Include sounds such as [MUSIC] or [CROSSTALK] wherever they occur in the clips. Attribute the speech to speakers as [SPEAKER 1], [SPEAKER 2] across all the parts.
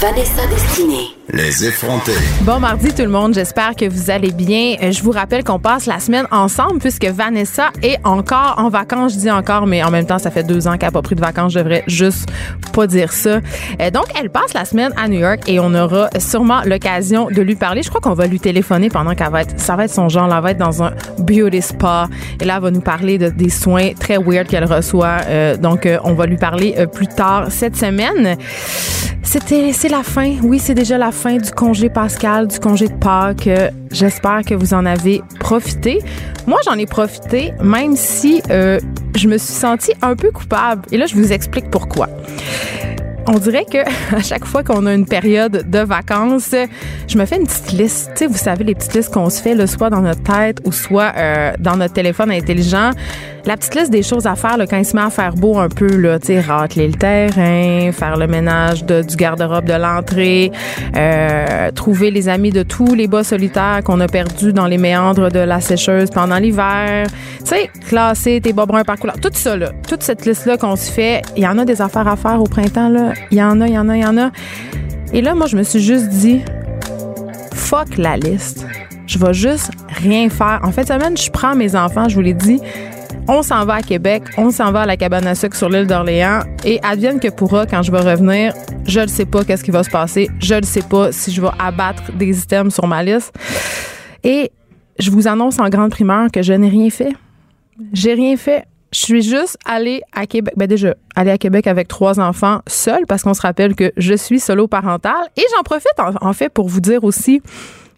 [SPEAKER 1] Vanessa Destinée.
[SPEAKER 2] Les effrontés.
[SPEAKER 3] Bon mardi tout le monde, j'espère que vous allez bien. Euh, Je vous rappelle qu'on passe la semaine ensemble puisque Vanessa est encore en vacances. Je dis encore, mais en même temps, ça fait deux ans qu'elle n'a pas pris de vacances. Je devrais juste pas dire ça. Euh, Donc, elle passe la semaine à New York et on aura sûrement l'occasion de lui parler. Je crois qu'on va lui téléphoner pendant qu'elle va être, ça va être son genre, là, elle va être dans un beauty spa et là, elle va nous parler de, des soins très weird qu'elle reçoit. Euh, donc, euh, on va lui parler euh, plus tard cette semaine. C'était, c'est la fin. Oui, c'est déjà la fin du congé pascal, du congé de Pâques. Euh, J'espère que vous en avez profité. Moi, j'en ai profité, même si euh, je me suis sentie un peu coupable. Et là, je vous explique pourquoi. On dirait que [LAUGHS] à chaque fois qu'on a une période de vacances, je me fais une petite liste. Vous savez, les petites listes qu'on se fait, là, soit dans notre tête ou soit euh, dans notre téléphone intelligent. La petite liste des choses à faire là, quand il se met à faire beau un peu, là, tu sais, racler le terrain, faire le ménage de, du garde-robe de l'entrée, euh, trouver les amis de tous les bas solitaires qu'on a perdus dans les méandres de la sécheuse pendant l'hiver. Tu sais, classer tes bas bruns par couleur. Tout ça, là, toute cette liste-là qu'on se fait, il y en a des affaires à faire au printemps, là. Il y en a, il y en a, il y en a. Et là, moi, je me suis juste dit, fuck la liste. Je vais juste rien faire. En de semaine, je prends mes enfants, je vous l'ai dit. On s'en va à Québec, on s'en va à la cabane à sucre sur l'île d'Orléans et advienne que pourra quand je vais revenir, je ne sais pas qu'est-ce qui va se passer, je ne sais pas si je vais abattre des items sur ma liste. Et je vous annonce en grande primeur que je n'ai rien fait. J'ai rien fait. Je suis juste allée à Québec. Ben déjà, aller à Québec avec trois enfants seule parce qu'on se rappelle que je suis solo parentale. Et j'en profite en fait pour vous dire aussi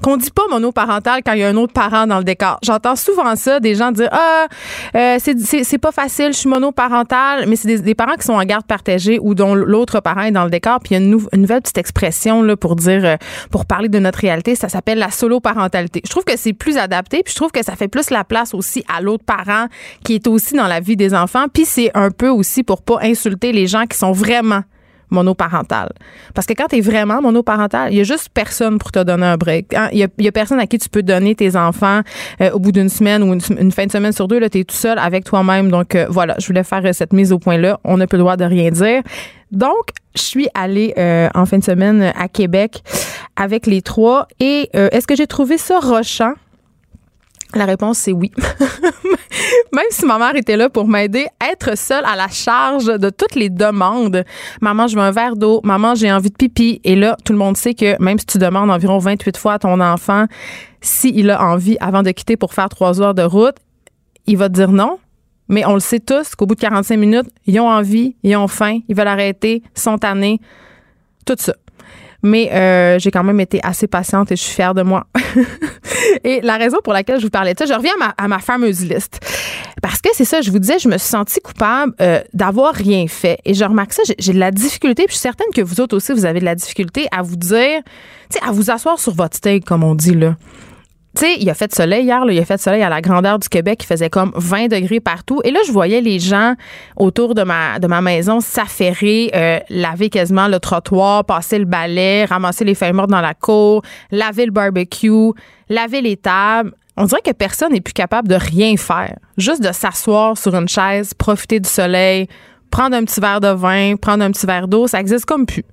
[SPEAKER 3] qu'on dit pas monoparental quand il y a un autre parent dans le décor. J'entends souvent ça, des gens dire ah euh, c'est- pas facile, je suis monoparental, mais c'est des, parents qui sont en garde partagée ou dont l'autre parent est dans le décor. Puis il y a une, nou- une nouvelle petite expression pour dire euh, pour parler de notre réalité, ça s'appelle la solo parentalité. Je trouve que c'est plus adapté, puis je trouve que ça fait plus la place aussi à l'autre parent qui est aussi dans la vie des enfants. Puis c'est un peu aussi pour pas insulter les gens qui sont vraiment monoparental. Parce que quand tu es vraiment monoparental, il y a juste personne pour te donner un break. Hein? Il y, a, il y a personne à qui tu peux donner tes enfants euh, au bout d'une semaine ou une, fin de semaine sur deux. Tu es tout seul avec toi-même. Donc euh, voilà, je voulais faire euh, cette mise au point-là. On n'a plus le droit de rien dire. Donc, je suis allée en fin de semaine à Québec avec les trois. Et est-ce que j'ai trouvé ça rochant? La réponse, c'est oui. [LAUGHS] Même si ma mère était là pour m'aider, être seule à la charge de toutes les demandes. Maman, je veux un verre d'eau. Maman, j'ai envie de pipi. Et là, tout le monde sait que même si tu demandes environ 28 fois à ton enfant s'il a envie avant de quitter pour faire trois heures de route, il va te dire non. Mais on le sait tous qu'au bout de 45 minutes, ils ont envie, ils ont faim, ils veulent arrêter, sont tannés. Tout ça. Mais euh, j'ai quand même été assez patiente et je suis fière de moi. [LAUGHS] et la raison pour laquelle je vous parlais de ça, je reviens à ma, à ma fameuse liste. Parce que c'est ça, je vous disais, je me suis sentie coupable euh, d'avoir rien fait. Et je remarque ça, j'ai- de la difficulté, puis je suis certaine que vous autres aussi, vous avez de la difficulté à vous dire, tu sais, à vous asseoir sur votre steak, comme on dit, là. Tu sais, il a fait soleil hier, là, il a fait soleil à la grandeur du Québec, il faisait comme 20 degrés partout. Et là, je voyais les gens autour de ma, maison s'affairer, euh, laver quasiment le trottoir, passer le balai, ramasser les feuilles mortes dans la cour, laver le barbecue, laver les tables. On dirait que personne n'est plus capable de rien faire. Juste de s'asseoir sur une chaise, profiter du soleil, prendre un petit verre de vin, prendre un petit verre d'eau, ça existe comme plus.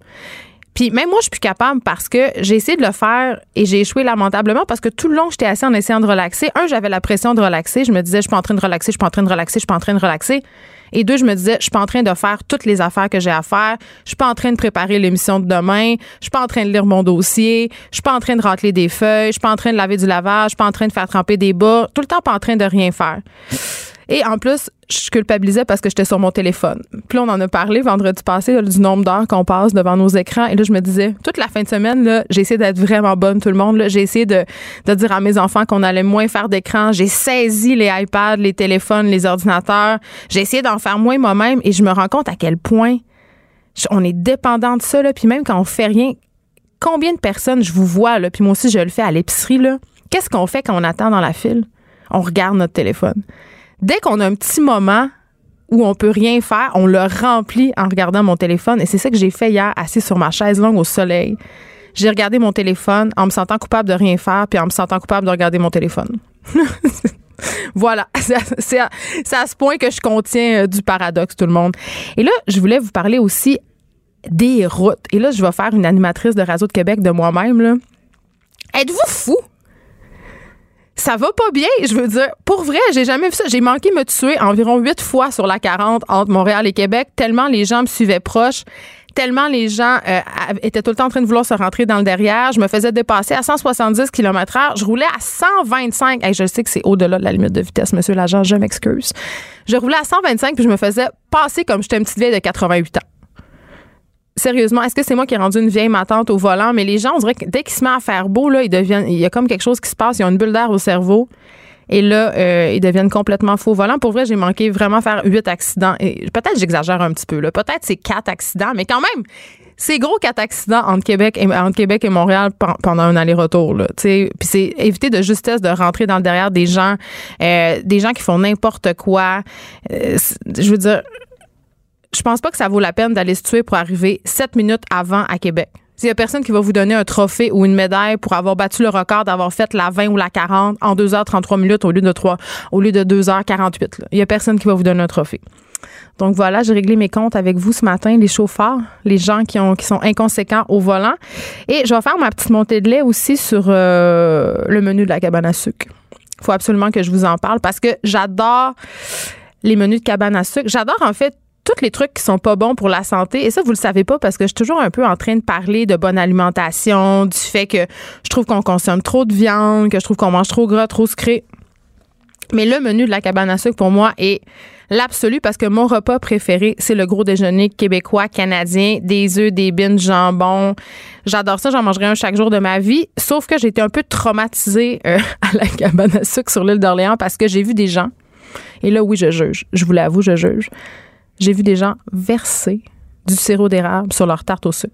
[SPEAKER 3] Puis même moi, je suis plus capable parce que j'ai essayé de le faire et j'ai échoué lamentablement parce que tout le long, j'étais assis en essayant de relaxer. Un, j'avais la pression de relaxer. Je me disais, je suis pas en train de relaxer, je suis pas en train de relaxer, je suis pas en train de relaxer. Et deux, je me disais, je suis pas en train de faire toutes les affaires que j'ai à faire. Je suis pas en train de préparer l'émission de demain. Je suis pas en train de lire mon dossier. Je suis pas en train de racler des feuilles. Je suis pas en train de laver du lavage. Je suis pas en train de faire tremper des bas. Tout le temps pas en train de rien faire. Et en plus, je culpabilisais parce que j'étais sur mon téléphone. Puis on en a parlé vendredi passé du nombre d'heures qu'on passe devant nos écrans. Et là, je me disais, toute la fin de semaine, j'ai essayé d'être vraiment bonne, tout le monde. J'ai essayé de, de dire à mes enfants qu'on allait moins faire d'écran. J'ai saisi les iPads, les téléphones, les ordinateurs. J'ai essayé d'en faire moins moi-même et je me rends compte à quel point on est dépendant de ça. Là. Puis même quand on fait rien, combien de personnes je vous vois, là, puis moi aussi je le fais à l'épicerie. Qu'est-ce qu'on fait quand on attend dans la file? On regarde notre téléphone. Dès qu'on a un petit moment où on peut rien faire, on le remplit en regardant mon téléphone. Et c'est ça que j'ai fait hier, assis sur ma chaise longue au soleil. J'ai regardé mon téléphone en me sentant coupable de rien faire, puis en me sentant coupable de regarder mon téléphone. [LAUGHS] Voilà, [LAUGHS] c'est à, ce point que je contiens euh, du paradoxe, tout le monde. Et là, je voulais vous parler aussi des routes. Et là, je vais faire une animatrice de Radio de Québec de moi-même. Êtes-vous fou? Ça va pas bien, je veux dire. Pour vrai, j'ai jamais vu ça. J'ai manqué me tuer environ huit fois sur la 40 entre Montréal et Québec, tellement les gens me suivaient proche, tellement les gens euh, étaient tout le temps en train de vouloir se rentrer dans le derrière. Je me faisais dépasser à 170 km h Je roulais à 125. Hey, je sais que c'est au-delà de la limite de vitesse, monsieur l'agent, je m'excuse. Je roulais à 125 puis je me faisais passer comme j'étais une petite vieille de 88 ans sérieusement, est-ce que c'est moi qui ai rendu une vieille matante au volant? Mais les gens, on dirait que dès qu'il se met à faire beau, là, ils deviennent, il y a comme quelque chose qui se passe, ils ont une bulle d'air au cerveau. Et là, euh, ils deviennent complètement faux au volant. Pour vrai, j'ai manqué vraiment faire huit accidents. Et peut-être j'exagère un petit peu. Là. Peut-être c'est quatre accidents, mais quand même, c'est gros quatre accidents entre Québec et, Québec et Montréal pen- pendant un aller-retour. Puis c'est éviter de justesse de rentrer dans le derrière des gens, euh, des gens qui font n'importe quoi. Euh, je veux dire, je pense pas que ça vaut la peine d'aller se tuer pour arriver sept minutes avant à Québec. S'il y a personne qui va vous donner un trophée ou une médaille pour avoir battu le record d'avoir fait la 20 ou la 40 en 2h33 minutes au lieu de 3, au lieu de 2h48. là. Il y a personne qui va vous donner un trophée. Donc voilà, j'ai réglé mes comptes avec vous ce matin, les chauffeurs, les gens qui, ont, qui sont inconséquents au volant. Et je vais faire ma petite montée de lait aussi sur euh, le menu de la cabane à sucre. Il faut absolument que je vous en parle parce que j'adore les menus de cabane à sucre. J'adore en fait tous les trucs qui sont pas bons pour la santé. Et ça, vous le savez pas parce que je suis toujours un peu en train de parler de bonne alimentation, du fait que je trouve qu'on consomme trop de viande, que je trouve qu'on mange trop gras, trop sucré. Mais le menu de la cabane à sucre, pour moi, est l'absolu parce que mon repas préféré, c'est le gros déjeuner québécois, canadien, des œufs, des bines, jambon. J'adore ça, j'en mangerai un chaque jour de ma vie. Sauf que j'ai été un peu traumatisée euh, [LAUGHS] à la cabane à sucre sur l'île d'Orléans parce que j'ai vu des gens, et là, oui, je juge, je vous l'avoue, je juge. J'ai vu des gens verser du sirop d'érable sur leur tarte au sucre.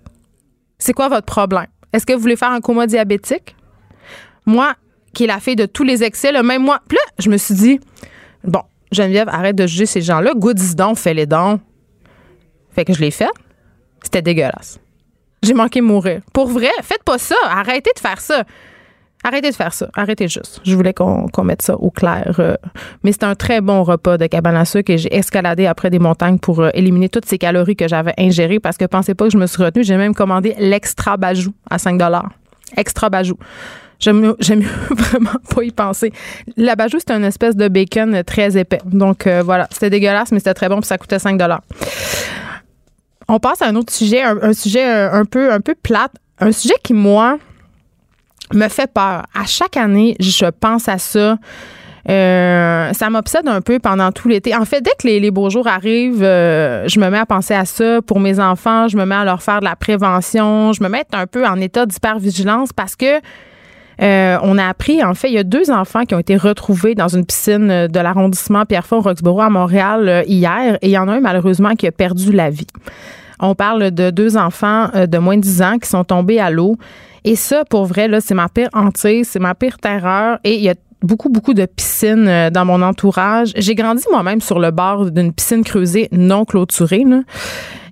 [SPEAKER 3] C'est quoi votre problème? Est-ce que vous voulez faire un coma diabétique? Moi, qui est la fille de tous les excès, là, même moi, puis là, je me suis dit, bon, Geneviève, arrête de juger ces gens-là. Goûte donc, fais les dons. Fait que je l'ai fait. C'était dégueulasse. J'ai manqué mourir. Pour vrai, faites pas ça. Arrêtez de faire ça. Arrêtez de faire ça. Arrêtez juste. Je voulais qu'on mette ça au clair. euh. mais c'était un très bon repas de cabane à sucre et j'ai escaladé après des montagnes pour euh, éliminer toutes ces calories que j'avais ingérées parce que pensez pas que je me suis retenue. J'ai même commandé l'extra bajou à 5 Extra bajou. J'aime mieux, [LAUGHS] vraiment pas y penser. La bajou, c'était une espèce de bacon très épais. Donc euh, voilà, c'était dégueulasse, mais c'était très bon puis ça coûtait 5 On passe à un autre sujet, un, sujet un peu, un peu plate. Un sujet qui, moi, me fait peur. À chaque année, je pense à ça. Euh, ça m'obsède un peu pendant tout l'été. En fait, dès que les, beaux jours arrivent, euh, je me mets à penser à ça pour mes enfants. Je me mets à leur faire de la prévention. Je me mets un peu en état d'hypervigilance parce que euh, on a appris, en fait, il y a deux enfants qui ont été retrouvés dans une piscine de l'arrondissement Pierrefonds-Roxborough à Montréal hier et il y en a un malheureusement qui a perdu la vie. On parle de deux enfants euh, de moins de 10 ans qui sont tombés à l'eau. Et ça, pour vrai, là, c'est ma pire hantise, c'est ma pire terreur. Et il y a beaucoup, beaucoup de piscines euh, dans mon entourage. J'ai grandi moi-même sur le bord d'une piscine creusée non clôturée. Là.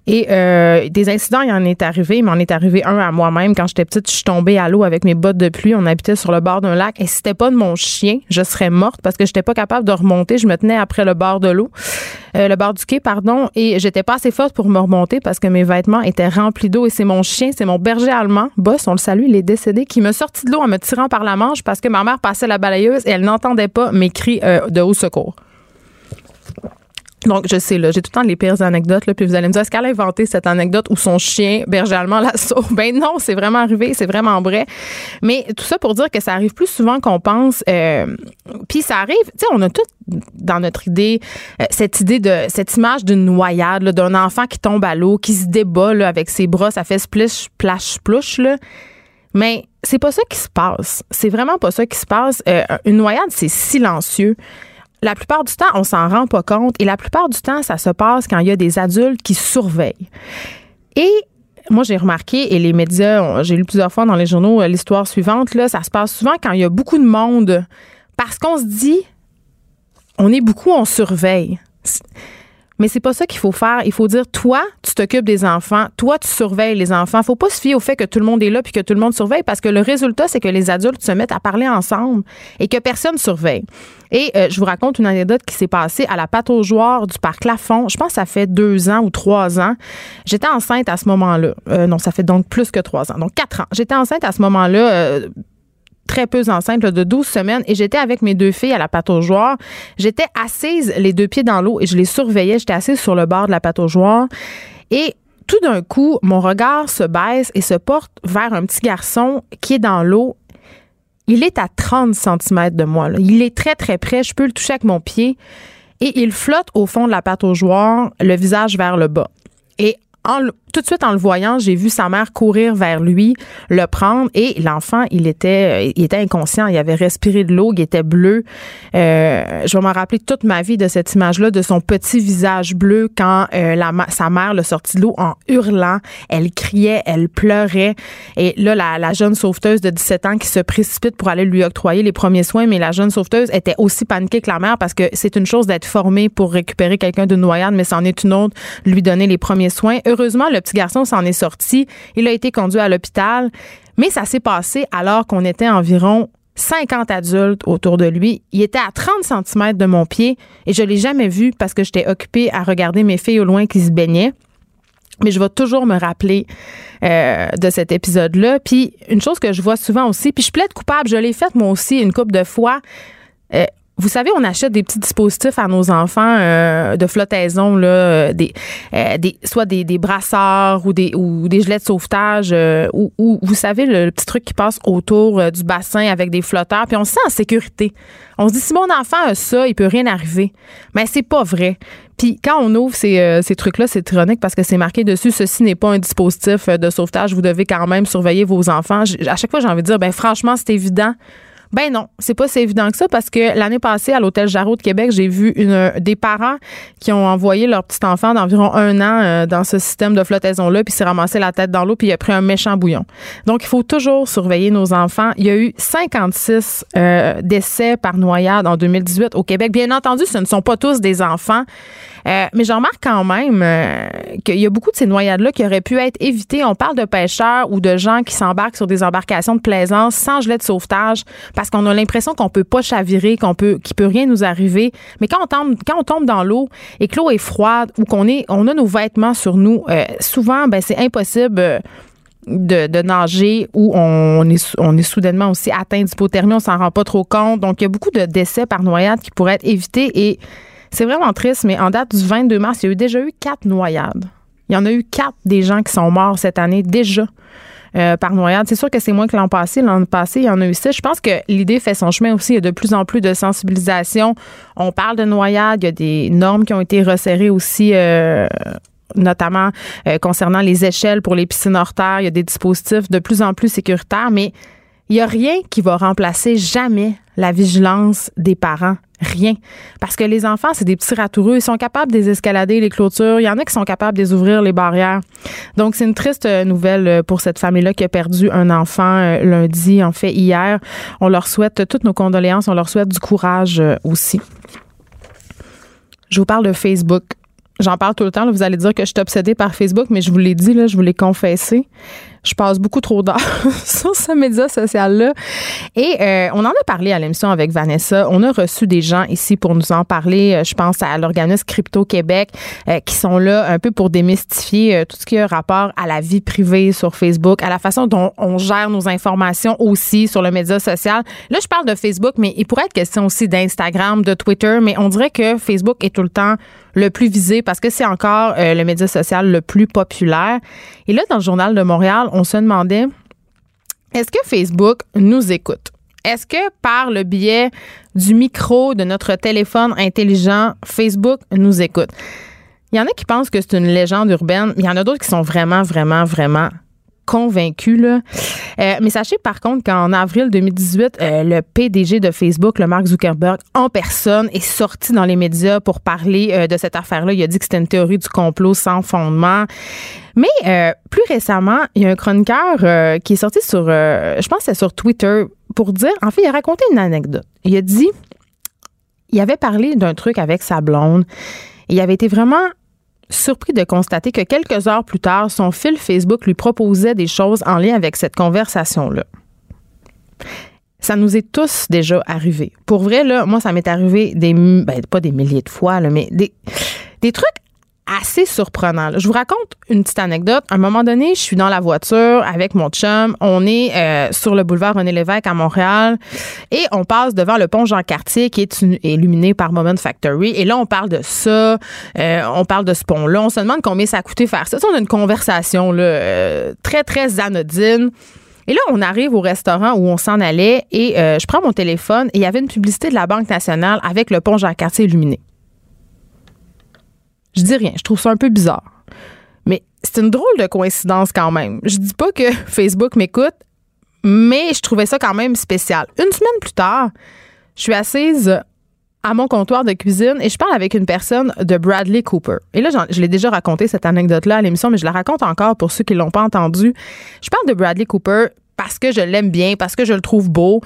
[SPEAKER 3] Et euh, des incidents, il en est arrivé. Il m'en est arrivé un à moi-même. Quand j'étais petite, je suis tombée à l'eau avec mes bottes de pluie. On habitait sur le bord d'un lac. Et si c'était pas de mon chien, je serais morte parce que j'étais pas capable de remonter. Je me tenais après le bord de l'eau, euh, le bord du quai, pardon. Et j'étais pas assez forte pour me remonter parce que mes vêtements étaient remplis d'eau. Et c'est mon chien, c'est mon berger allemand, Boss, on le salue, il est décédé, qui me sortit de l'eau en me tirant par la manche parce que ma mère passait la balayeuse et elle n'entendait pas mes cris euh, de haut secours. Donc, je sais, là, j'ai tout le temps les pires anecdotes, là, puis vous allez me dire, est-ce qu'elle a inventé cette anecdote où son chien, berger allemand, la [LAUGHS] sauve? Ben non, c'est vraiment arrivé, c'est vraiment vrai. Mais tout ça pour dire que ça arrive plus souvent qu'on pense. Euh, puis ça arrive, tu sais, on a tout dans notre idée euh, cette idée de, cette image d'une noyade, là, d'un enfant qui tombe à l'eau, qui se débat là, avec ses bras, ça fait splish, splash, splouche, là. Mais c'est pas ça qui se passe. C'est vraiment pas ça qui se passe. Euh, une noyade, c'est silencieux la plupart du temps, on s'en rend pas compte et la plupart du temps, ça se passe quand il y a des adultes qui surveillent. Et moi, j'ai remarqué, et les médias, j'ai lu plusieurs fois dans les journaux euh, l'histoire suivante, là, ça se passe souvent quand il y a beaucoup de monde parce qu'on se dit, on est beaucoup, on surveille. Mais c'est pas ça qu'il faut faire. Il faut dire, toi, tu t'occupes des enfants, toi, tu surveilles les enfants. Faut pas se fier au fait que tout le monde est là puis que tout le monde surveille parce que le résultat, c'est que les adultes se mettent à parler ensemble et que personne surveille. Et euh, je vous raconte une anecdote qui s'est passée à la pâte aux joueurs du parc Lafont. Je pense que ça fait deux ans ou trois ans. J'étais enceinte à ce moment-là. Euh, non, ça fait donc plus que trois ans. Donc quatre ans. J'étais enceinte à ce moment-là. Euh, très peu enceinte de 12 semaines et j'étais avec mes deux filles à la joueurs. J'étais assise les deux pieds dans l'eau et je les surveillais. J'étais assise sur le bord de la joueurs et tout d'un coup, mon regard se baisse et se porte vers un petit garçon qui est dans l'eau. Il est à 30 cm de moi. Il est très, très près. Je peux le toucher avec mon pied. Et il flotte au fond de la joueurs, le visage vers le bas. Et tout de suite en le voyant, j'ai vu sa mère courir vers lui, le prendre et l'enfant, il était, il était inconscient, il avait respiré de l'eau, il était bleu. Euh, je vais me rappeler toute ma vie de cette image-là, de son petit visage bleu quand euh, la, sa mère le sortit de l'eau en hurlant. Elle criait, elle pleurait. Et là, la, jeune sauveteuse de 17 ans qui se précipite pour aller lui octroyer les premiers soins, mais la jeune sauveteuse était aussi paniquée que la mère parce que c'est une chose d'être formée pour récupérer quelqu'un de noyade, mais c'en est une autre, lui donner les premiers soins. Heureusement, le petit garçon s'en est sorti. Il a été conduit à l'hôpital. Mais ça s'est passé alors qu'on était environ 50 adultes autour de lui. Il était à 30 cm de mon pied et je l'ai jamais vu parce que j'étais occupée à regarder mes filles au loin qui se baignaient. Mais je vais toujours me rappeler euh, de cet épisode-là. Puis une chose que je vois souvent aussi, puis je plaide coupable, je l'ai faite moi aussi une couple de fois. Euh, vous savez, on achète des petits dispositifs à nos enfants euh, de flottaison, là, euh, des, euh, des, soit des, des brasseurs ou des, ou des gilets de sauvetage, ou, ou, vous savez, le, petit truc qui passe autour du bassin avec des flotteurs, puis on se sent en sécurité. On se dit, si mon enfant a ça, il peut rien arriver. Mais c'est pas vrai. Puis quand on ouvre ces, ces trucs-là, c'est ironique parce que c'est marqué dessus, ceci n'est pas un dispositif de sauvetage, vous devez quand même surveiller vos enfants. À chaque fois, j'ai envie de dire, ben franchement, c'est évident ben non, c'est pas si évident que ça parce que l'année passée à l'hôtel Jarreau de Québec, j'ai vu une des parents qui ont envoyé leur petit enfant d'environ un an euh, dans ce système de flottaison là, puis s'est ramassé la tête dans l'eau, puis il a pris un méchant bouillon. Donc il faut toujours surveiller nos enfants. Il y a eu 56 euh, décès par noyade en 2018 au Québec. Bien entendu, ce ne sont pas tous des enfants. Euh, mais je remarque quand même euh, qu'il y a beaucoup de ces noyades-là qui auraient pu être évitées. On parle de pêcheurs ou de gens qui s'embarquent sur des embarcations de plaisance sans gilet de sauvetage parce qu'on a l'impression qu'on peut pas chavirer, qu'on peut, qu'il peut rien nous arriver. Mais quand on tombe, dans l'eau et que l'eau est froide ou qu'on est, on a nos vêtements sur nous, euh, souvent, ben, c'est impossible. De, de, nager ou on est, on est soudainement aussi atteint d'hypothermie, on s'en rend pas trop compte. Donc, il y a beaucoup de décès par noyade qui pourraient être évités et c'est vraiment triste, mais en date du 22 mars, il y a déjà eu quatre noyades. Il y en a eu quatre des gens qui sont morts cette année déjà. Euh, par noyade. C'est sûr que c'est moins que l'an passé. L'an passé, il y en a eu six. Je pense que l'idée fait son chemin aussi. Il y a de plus en plus de sensibilisation. On parle de noyade. Il y a des normes qui ont été resserrées aussi. Euh, notamment euh, concernant les échelles pour les piscines hors terre. Il y a des dispositifs de plus en plus sécuritaires, mais il n'y a rien qui va remplacer jamais la vigilance des parents. Rien. Parce que les enfants, c'est des petits ratoureux. Ils sont capables de escalader les clôtures. Il y en a qui sont capables de ouvrir les barrières. Donc, c'est une triste euh, nouvelle euh, pour cette famille-là qui a perdu un enfant euh, lundi, en fait, hier. On leur souhaite toutes nos condoléances. On leur souhaite du courage aussi. Je vous parle de Facebook. J'en parle tout le temps. vous allez dire que je suis obsédée par Facebook, mais je vous l'ai dit, je vous l'ai confessé je passe beaucoup trop d'heures [LAUGHS] sur ce média social-là. Et euh, on en a parlé à l'émission avec Vanessa. On a reçu des gens ici pour nous en parler. Euh, je pense à l'organisme Crypto Québec euh, qui sont là un peu pour démystifier tout ce qui a rapport à la vie privée sur Facebook, à la façon dont on gère nos informations aussi sur le média social. Là, je parle de Facebook, mais il pourrait être question aussi d'Instagram, de Twitter, mais on dirait que Facebook est tout le temps le plus visé parce que c'est encore le média social le plus populaire. Et là, dans le journal de Montréal, on se demandait est-ce que Facebook nous écoute? Est-ce que par le biais du micro de notre téléphone intelligent, Facebook nous écoute? Il y en a qui pensent que c'est une légende urbaine. Il y en a d'autres qui sont vraiment, vraiment, vraiment convaincus. Là. Euh, mais sachez par contre qu'en avril 2018, euh, le PDG de Facebook, le Mark Zuckerberg, en personne, est sorti dans les médias pour parler euh, de cette affaire-là. Il a dit que c'était une théorie du complot sans fondement. Mais plus récemment, il y a un chroniqueur qui est sorti sur, je pense que c'est sur Twitter, pour dire, en fait, il a raconté une anecdote. Il a dit, il avait parlé d'un truc avec sa blonde. Il avait été vraiment surpris de constater que quelques heures plus tard, son fil Facebook lui proposait des choses en lien avec cette conversation-là. Ça nous est tous déjà arrivé. Pour vrai, là, moi, ça m'est arrivé des, ben, pas des milliers de fois, là, mais des, des trucs assez surprenant. Je vous raconte une petite anecdote. À un moment donné, je suis dans la voiture avec mon chum. On est euh, sur le boulevard René Lévesque à Montréal et on passe devant le pont Jean-Cartier qui est illuminé par Moment Factory. Et là, on parle de ça. Euh, on parle de ce pont-là. On se demande combien ça a coûté faire ça. on a une conversation là, euh, très, très anodine. Et là, on arrive au restaurant où on s'en allait et je prends mon téléphone et il y avait une publicité de la Banque nationale avec le pont Jean-Cartier illuminé. Je dis rien. Je trouve ça un peu bizarre. Mais c'est une drôle de coïncidence quand même. Je dis pas que [LAUGHS] Facebook m'écoute, mais je trouvais ça quand même spécial. Une semaine plus tard, je suis assise à mon comptoir de cuisine et je parle avec une personne de Bradley Cooper. Et là, je l'ai déjà raconté cette anecdote-là à l'émission, mais je la raconte encore pour ceux qui l'ont pas entendu. Je parle de Bradley Cooper parce que je l'aime bien, parce que je le trouve beau.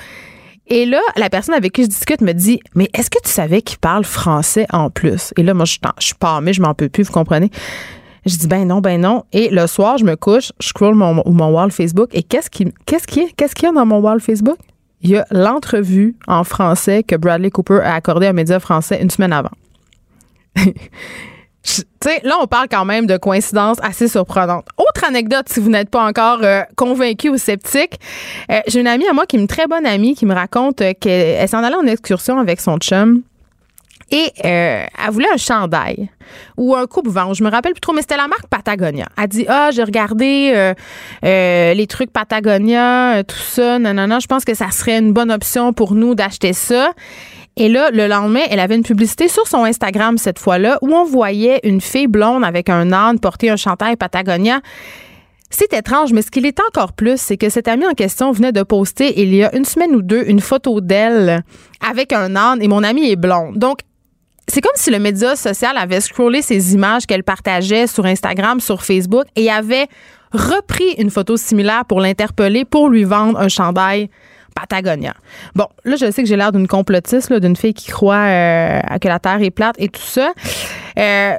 [SPEAKER 3] Et là, la personne avec qui je discute me dit Mais est-ce que tu savais qu'il parle français en plus? Et là, moi, je, je suis pas mais je m'en peux plus, vous comprenez? Je dis ben non, ben non. Et le soir, je me couche, je scroll mon, mon wall Facebook et qu'est-ce qui, qu'est-ce qui est, qu'est-ce qu'il y a dans mon wall Facebook? Il y a l'entrevue en français que Bradley Cooper a accordée à un média français une semaine avant. [LAUGHS] sais, là, on parle quand même de coïncidences assez surprenantes. Autre anecdote, si vous n'êtes pas encore euh, convaincu ou sceptique, euh, j'ai une amie à moi qui est une très bonne amie qui me raconte euh, qu'elle s'en allait en excursion avec son chum. Et elle voulait un chandail ou un coupe-vent. Je me rappelle plus trop, mais c'était la marque Patagonia. Elle dit Ah, j'ai regardé les trucs Patagonia, tout ça. Non, non, non. Je pense que ça serait une bonne option pour nous d'acheter ça. Et là, le lendemain, elle avait une publicité sur son Instagram cette fois-là où on voyait une fille blonde avec un âne porter un chandail Patagonia. C'est étrange, mais ce qu'il est encore plus, c'est que cette amie en question venait de poster il y a une semaine ou deux une photo d'elle avec un âne et mon amie est blonde. Donc, c'est comme si le média social avait scrollé ces images qu'elle partageait sur Instagram, sur Facebook et avait repris une photo similaire pour l'interpeller pour lui vendre un chandail Patagonia. Bon, là, je sais que j'ai l'air d'une complotiste, d'une fille qui croit euh, que la Terre est plate et tout ça. Euh,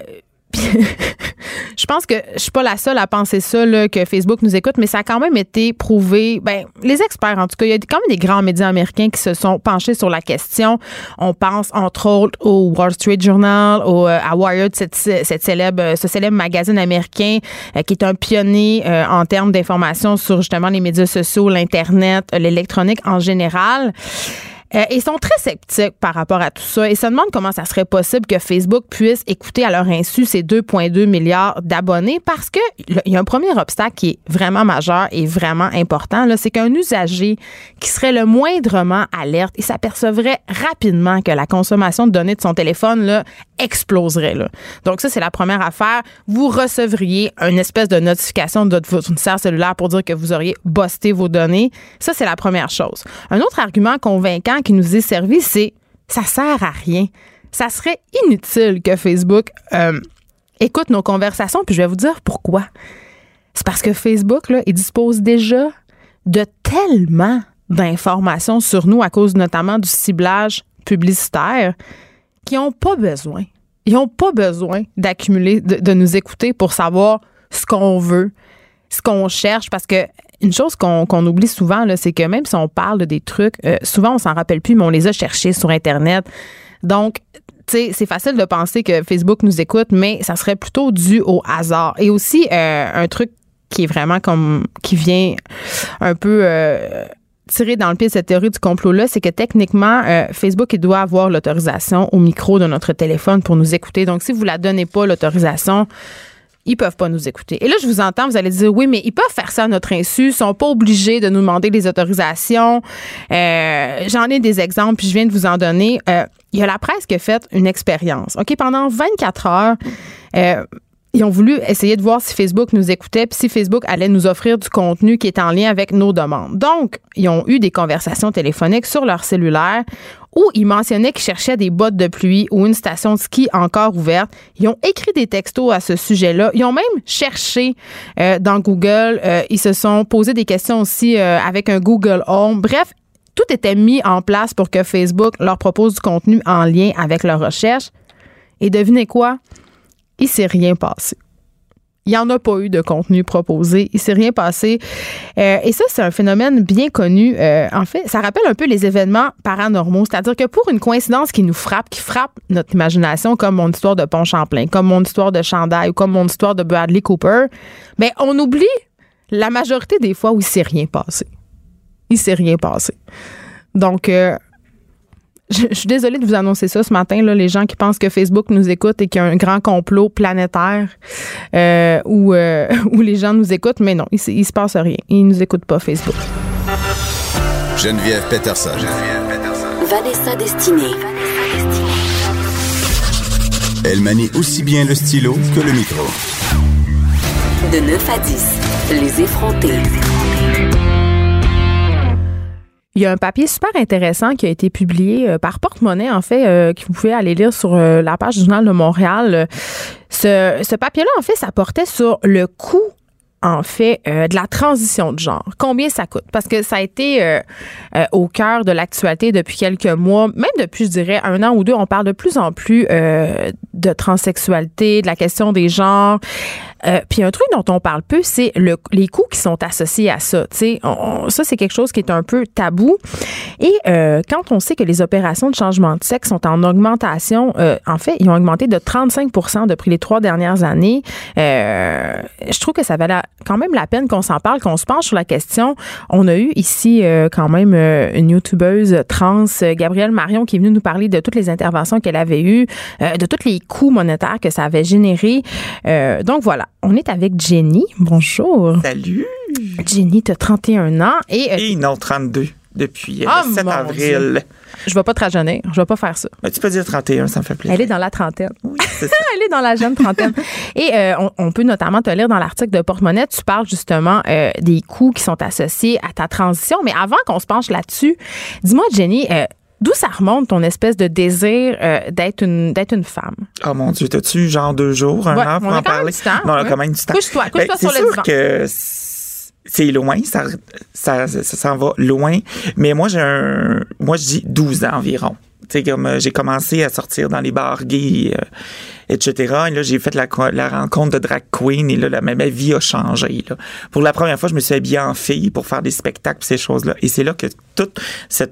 [SPEAKER 3] [LAUGHS] je pense que je suis pas la seule à penser ça, là, que Facebook nous écoute, mais ça a quand même été prouvé. Ben, les experts, en tout cas, il y a quand même des grands médias américains qui se sont penchés sur la question. On pense, entre autres, au Wall Street Journal, au, euh, à Wired, cette, célèbre, ce célèbre magazine américain euh, qui est un pionnier euh, en termes d'information sur justement les médias sociaux, l'Internet, l'électronique en général. Euh, ils sont très sceptiques par rapport à tout ça et se demandent comment ça serait possible que Facebook puisse écouter à leur insu ces 2,2 milliards d'abonnés parce que il y a un premier obstacle qui est vraiment majeur et vraiment important, c'est qu'un usager qui serait le moindrement alerte et s'apercevrait rapidement que la consommation de données de son téléphone là, exploserait. Là. Donc ça, c'est la première affaire. Vous recevriez une espèce de notification de votre fournisseur cellulaire pour dire que vous auriez busté vos données. Ça, c'est la première chose. Un autre argument convaincant qui nous est servi, c'est ça sert à rien. Ça serait inutile que Facebook euh, écoute nos conversations, puis je vais vous dire pourquoi. C'est parce que Facebook, là, il dispose déjà de tellement d'informations sur nous à cause notamment du ciblage publicitaire qui n'ont pas besoin. Ils n'ont pas besoin d'accumuler, de, nous écouter pour savoir ce qu'on veut, ce qu'on cherche, parce que une chose qu'on oublie souvent, c'est que même si on parle des trucs, euh, souvent on s'en rappelle plus, mais on les a cherchés sur Internet. Donc, c'est facile de penser que Facebook nous écoute, mais ça serait plutôt dû au hasard. Et aussi, euh, un truc qui est vraiment comme, qui vient un peu... Euh, tirer dans le pied cette théorie du complot-là, c'est que techniquement, euh, Facebook, il doit avoir l'autorisation au micro de notre téléphone pour nous écouter. Donc, si vous la donnez pas l'autorisation, ils peuvent pas nous écouter. Et là, je vous entends, vous allez dire, oui, mais ils peuvent faire ça à notre insu, ils sont pas obligés de nous demander des autorisations. Euh, J'en ai des exemples, puis je viens de vous en donner. Euh, il y a la presse qui a fait une expérience. OK, pendant 24 heures, euh, ils ont voulu essayer de voir si Facebook nous écoutait, puis si Facebook allait nous offrir du contenu qui est en lien avec nos demandes. Donc, ils ont eu des conversations téléphoniques sur leur cellulaire où ils mentionnaient qu'ils cherchaient des bottes de pluie ou une station de ski encore ouverte. Ils ont écrit des textos à ce sujet-là. Ils ont même cherché euh, dans Google. Euh, ils se sont posé des questions aussi euh, avec un Google Home. Bref, tout était mis en place pour que Facebook leur propose du contenu en lien avec leur recherche. Et devinez quoi? Il s'est rien passé. Il n'y en a pas eu de contenu proposé. Il s'est rien passé. Euh, et ça, c'est un phénomène bien connu. Euh, en fait, ça rappelle un peu les événements paranormaux. C'est-à-dire que pour une coïncidence qui nous frappe, qui frappe notre imagination, comme mon histoire de Pont Champlain, comme mon histoire de Chandail ou comme mon histoire de Bradley Cooper, ben, on oublie la majorité des fois où il s'est rien passé. Il s'est rien passé. Donc, euh, je, je suis désolée de vous annoncer ça ce matin, là, les gens qui pensent que Facebook nous écoute et qu'il y a un grand complot planétaire euh, où, euh, [LAUGHS] où les gens nous écoutent, mais non, il, se- il se passe rien. Ils nous écoutent pas, Facebook.
[SPEAKER 2] Geneviève Peterson.
[SPEAKER 1] Vanessa Destinée.
[SPEAKER 2] Elle manie aussi bien le stylo que le micro.
[SPEAKER 1] De 9 à 10, les effrontés.
[SPEAKER 3] Il y a un papier super intéressant qui a été publié euh, par Porte-Monnaie, en fait, euh, que vous pouvez aller lire sur euh, la page du Journal de Montréal. Ce, ce papier-là, en fait, ça portait sur le coût en fait, euh, de la transition de genre. Combien ça coûte? Parce que ça a été euh, euh, au cœur de l'actualité depuis quelques mois, même depuis, je dirais, un an ou deux, on parle de plus en plus euh, de transsexualité, de la question des genres. Euh, Puis un truc dont on parle peu, c'est le, les coûts qui sont associés à ça. On- ça c'est quelque chose qui est un peu tabou. Et euh, quand on sait que les opérations de changement de sexe sont en augmentation, euh, en fait, ils ont augmenté de 35% depuis les trois dernières années. Euh, je trouve que ça valait quand même la peine qu'on s'en parle, qu'on se penche sur la question. On a eu ici quand même une youtubeuse trans, Gabrielle Marion, qui est venue nous parler de toutes les interventions qu'elle avait eues, de tous les coûts monétaires que ça avait généré. Donc voilà, on est avec Jenny. Bonjour.
[SPEAKER 4] Salut!
[SPEAKER 3] Jenny, tu as 31 ans et euh,
[SPEAKER 4] Et non, 32 depuis
[SPEAKER 3] Ah,
[SPEAKER 4] le 7
[SPEAKER 3] mon
[SPEAKER 4] avril.
[SPEAKER 3] je vais pas te rajeunir, je vais pas faire ça.
[SPEAKER 4] Ben, tu peux dire 31, ça me fait plaisir.
[SPEAKER 3] Elle est dans la trentaine.
[SPEAKER 4] Oui, ça. [LAUGHS]
[SPEAKER 3] Elle est dans la jeune trentaine. [LAUGHS] Et euh, on, on peut notamment te lire dans l'article de Porte-Monnaie, tu parles justement euh, des coûts qui sont associés à ta transition. Mais avant qu'on se penche là-dessus, dis-moi, Jenny, euh, d'où ça remonte ton espèce de désir euh, d'être une, d'être une femme?
[SPEAKER 4] Oh mon Dieu, t'as-tu genre deux jours, un
[SPEAKER 3] Ouais,
[SPEAKER 4] an
[SPEAKER 3] on
[SPEAKER 4] pour
[SPEAKER 3] a
[SPEAKER 4] en parler?
[SPEAKER 3] temps,
[SPEAKER 4] Non, on a
[SPEAKER 3] ouais.
[SPEAKER 4] quand même du temps.
[SPEAKER 3] Couche-toi, couche-toi
[SPEAKER 4] Ben,
[SPEAKER 3] sur
[SPEAKER 4] c'est
[SPEAKER 3] le
[SPEAKER 4] sûr
[SPEAKER 3] divan.
[SPEAKER 4] que c'est loin, ça, ça, ça, ça s'en va loin. Mais moi, j'ai un, moi, je dis 12 ans environ. Comme euh, j'ai commencé à sortir dans les bars gays, euh, etc. Et là, j'ai fait la, co- la rencontre de drag queen et là, ma, vie a changé. Là. Pour la première fois, je me suis habillée en fille pour faire des spectacles ces choses-là. Et c'est là que tout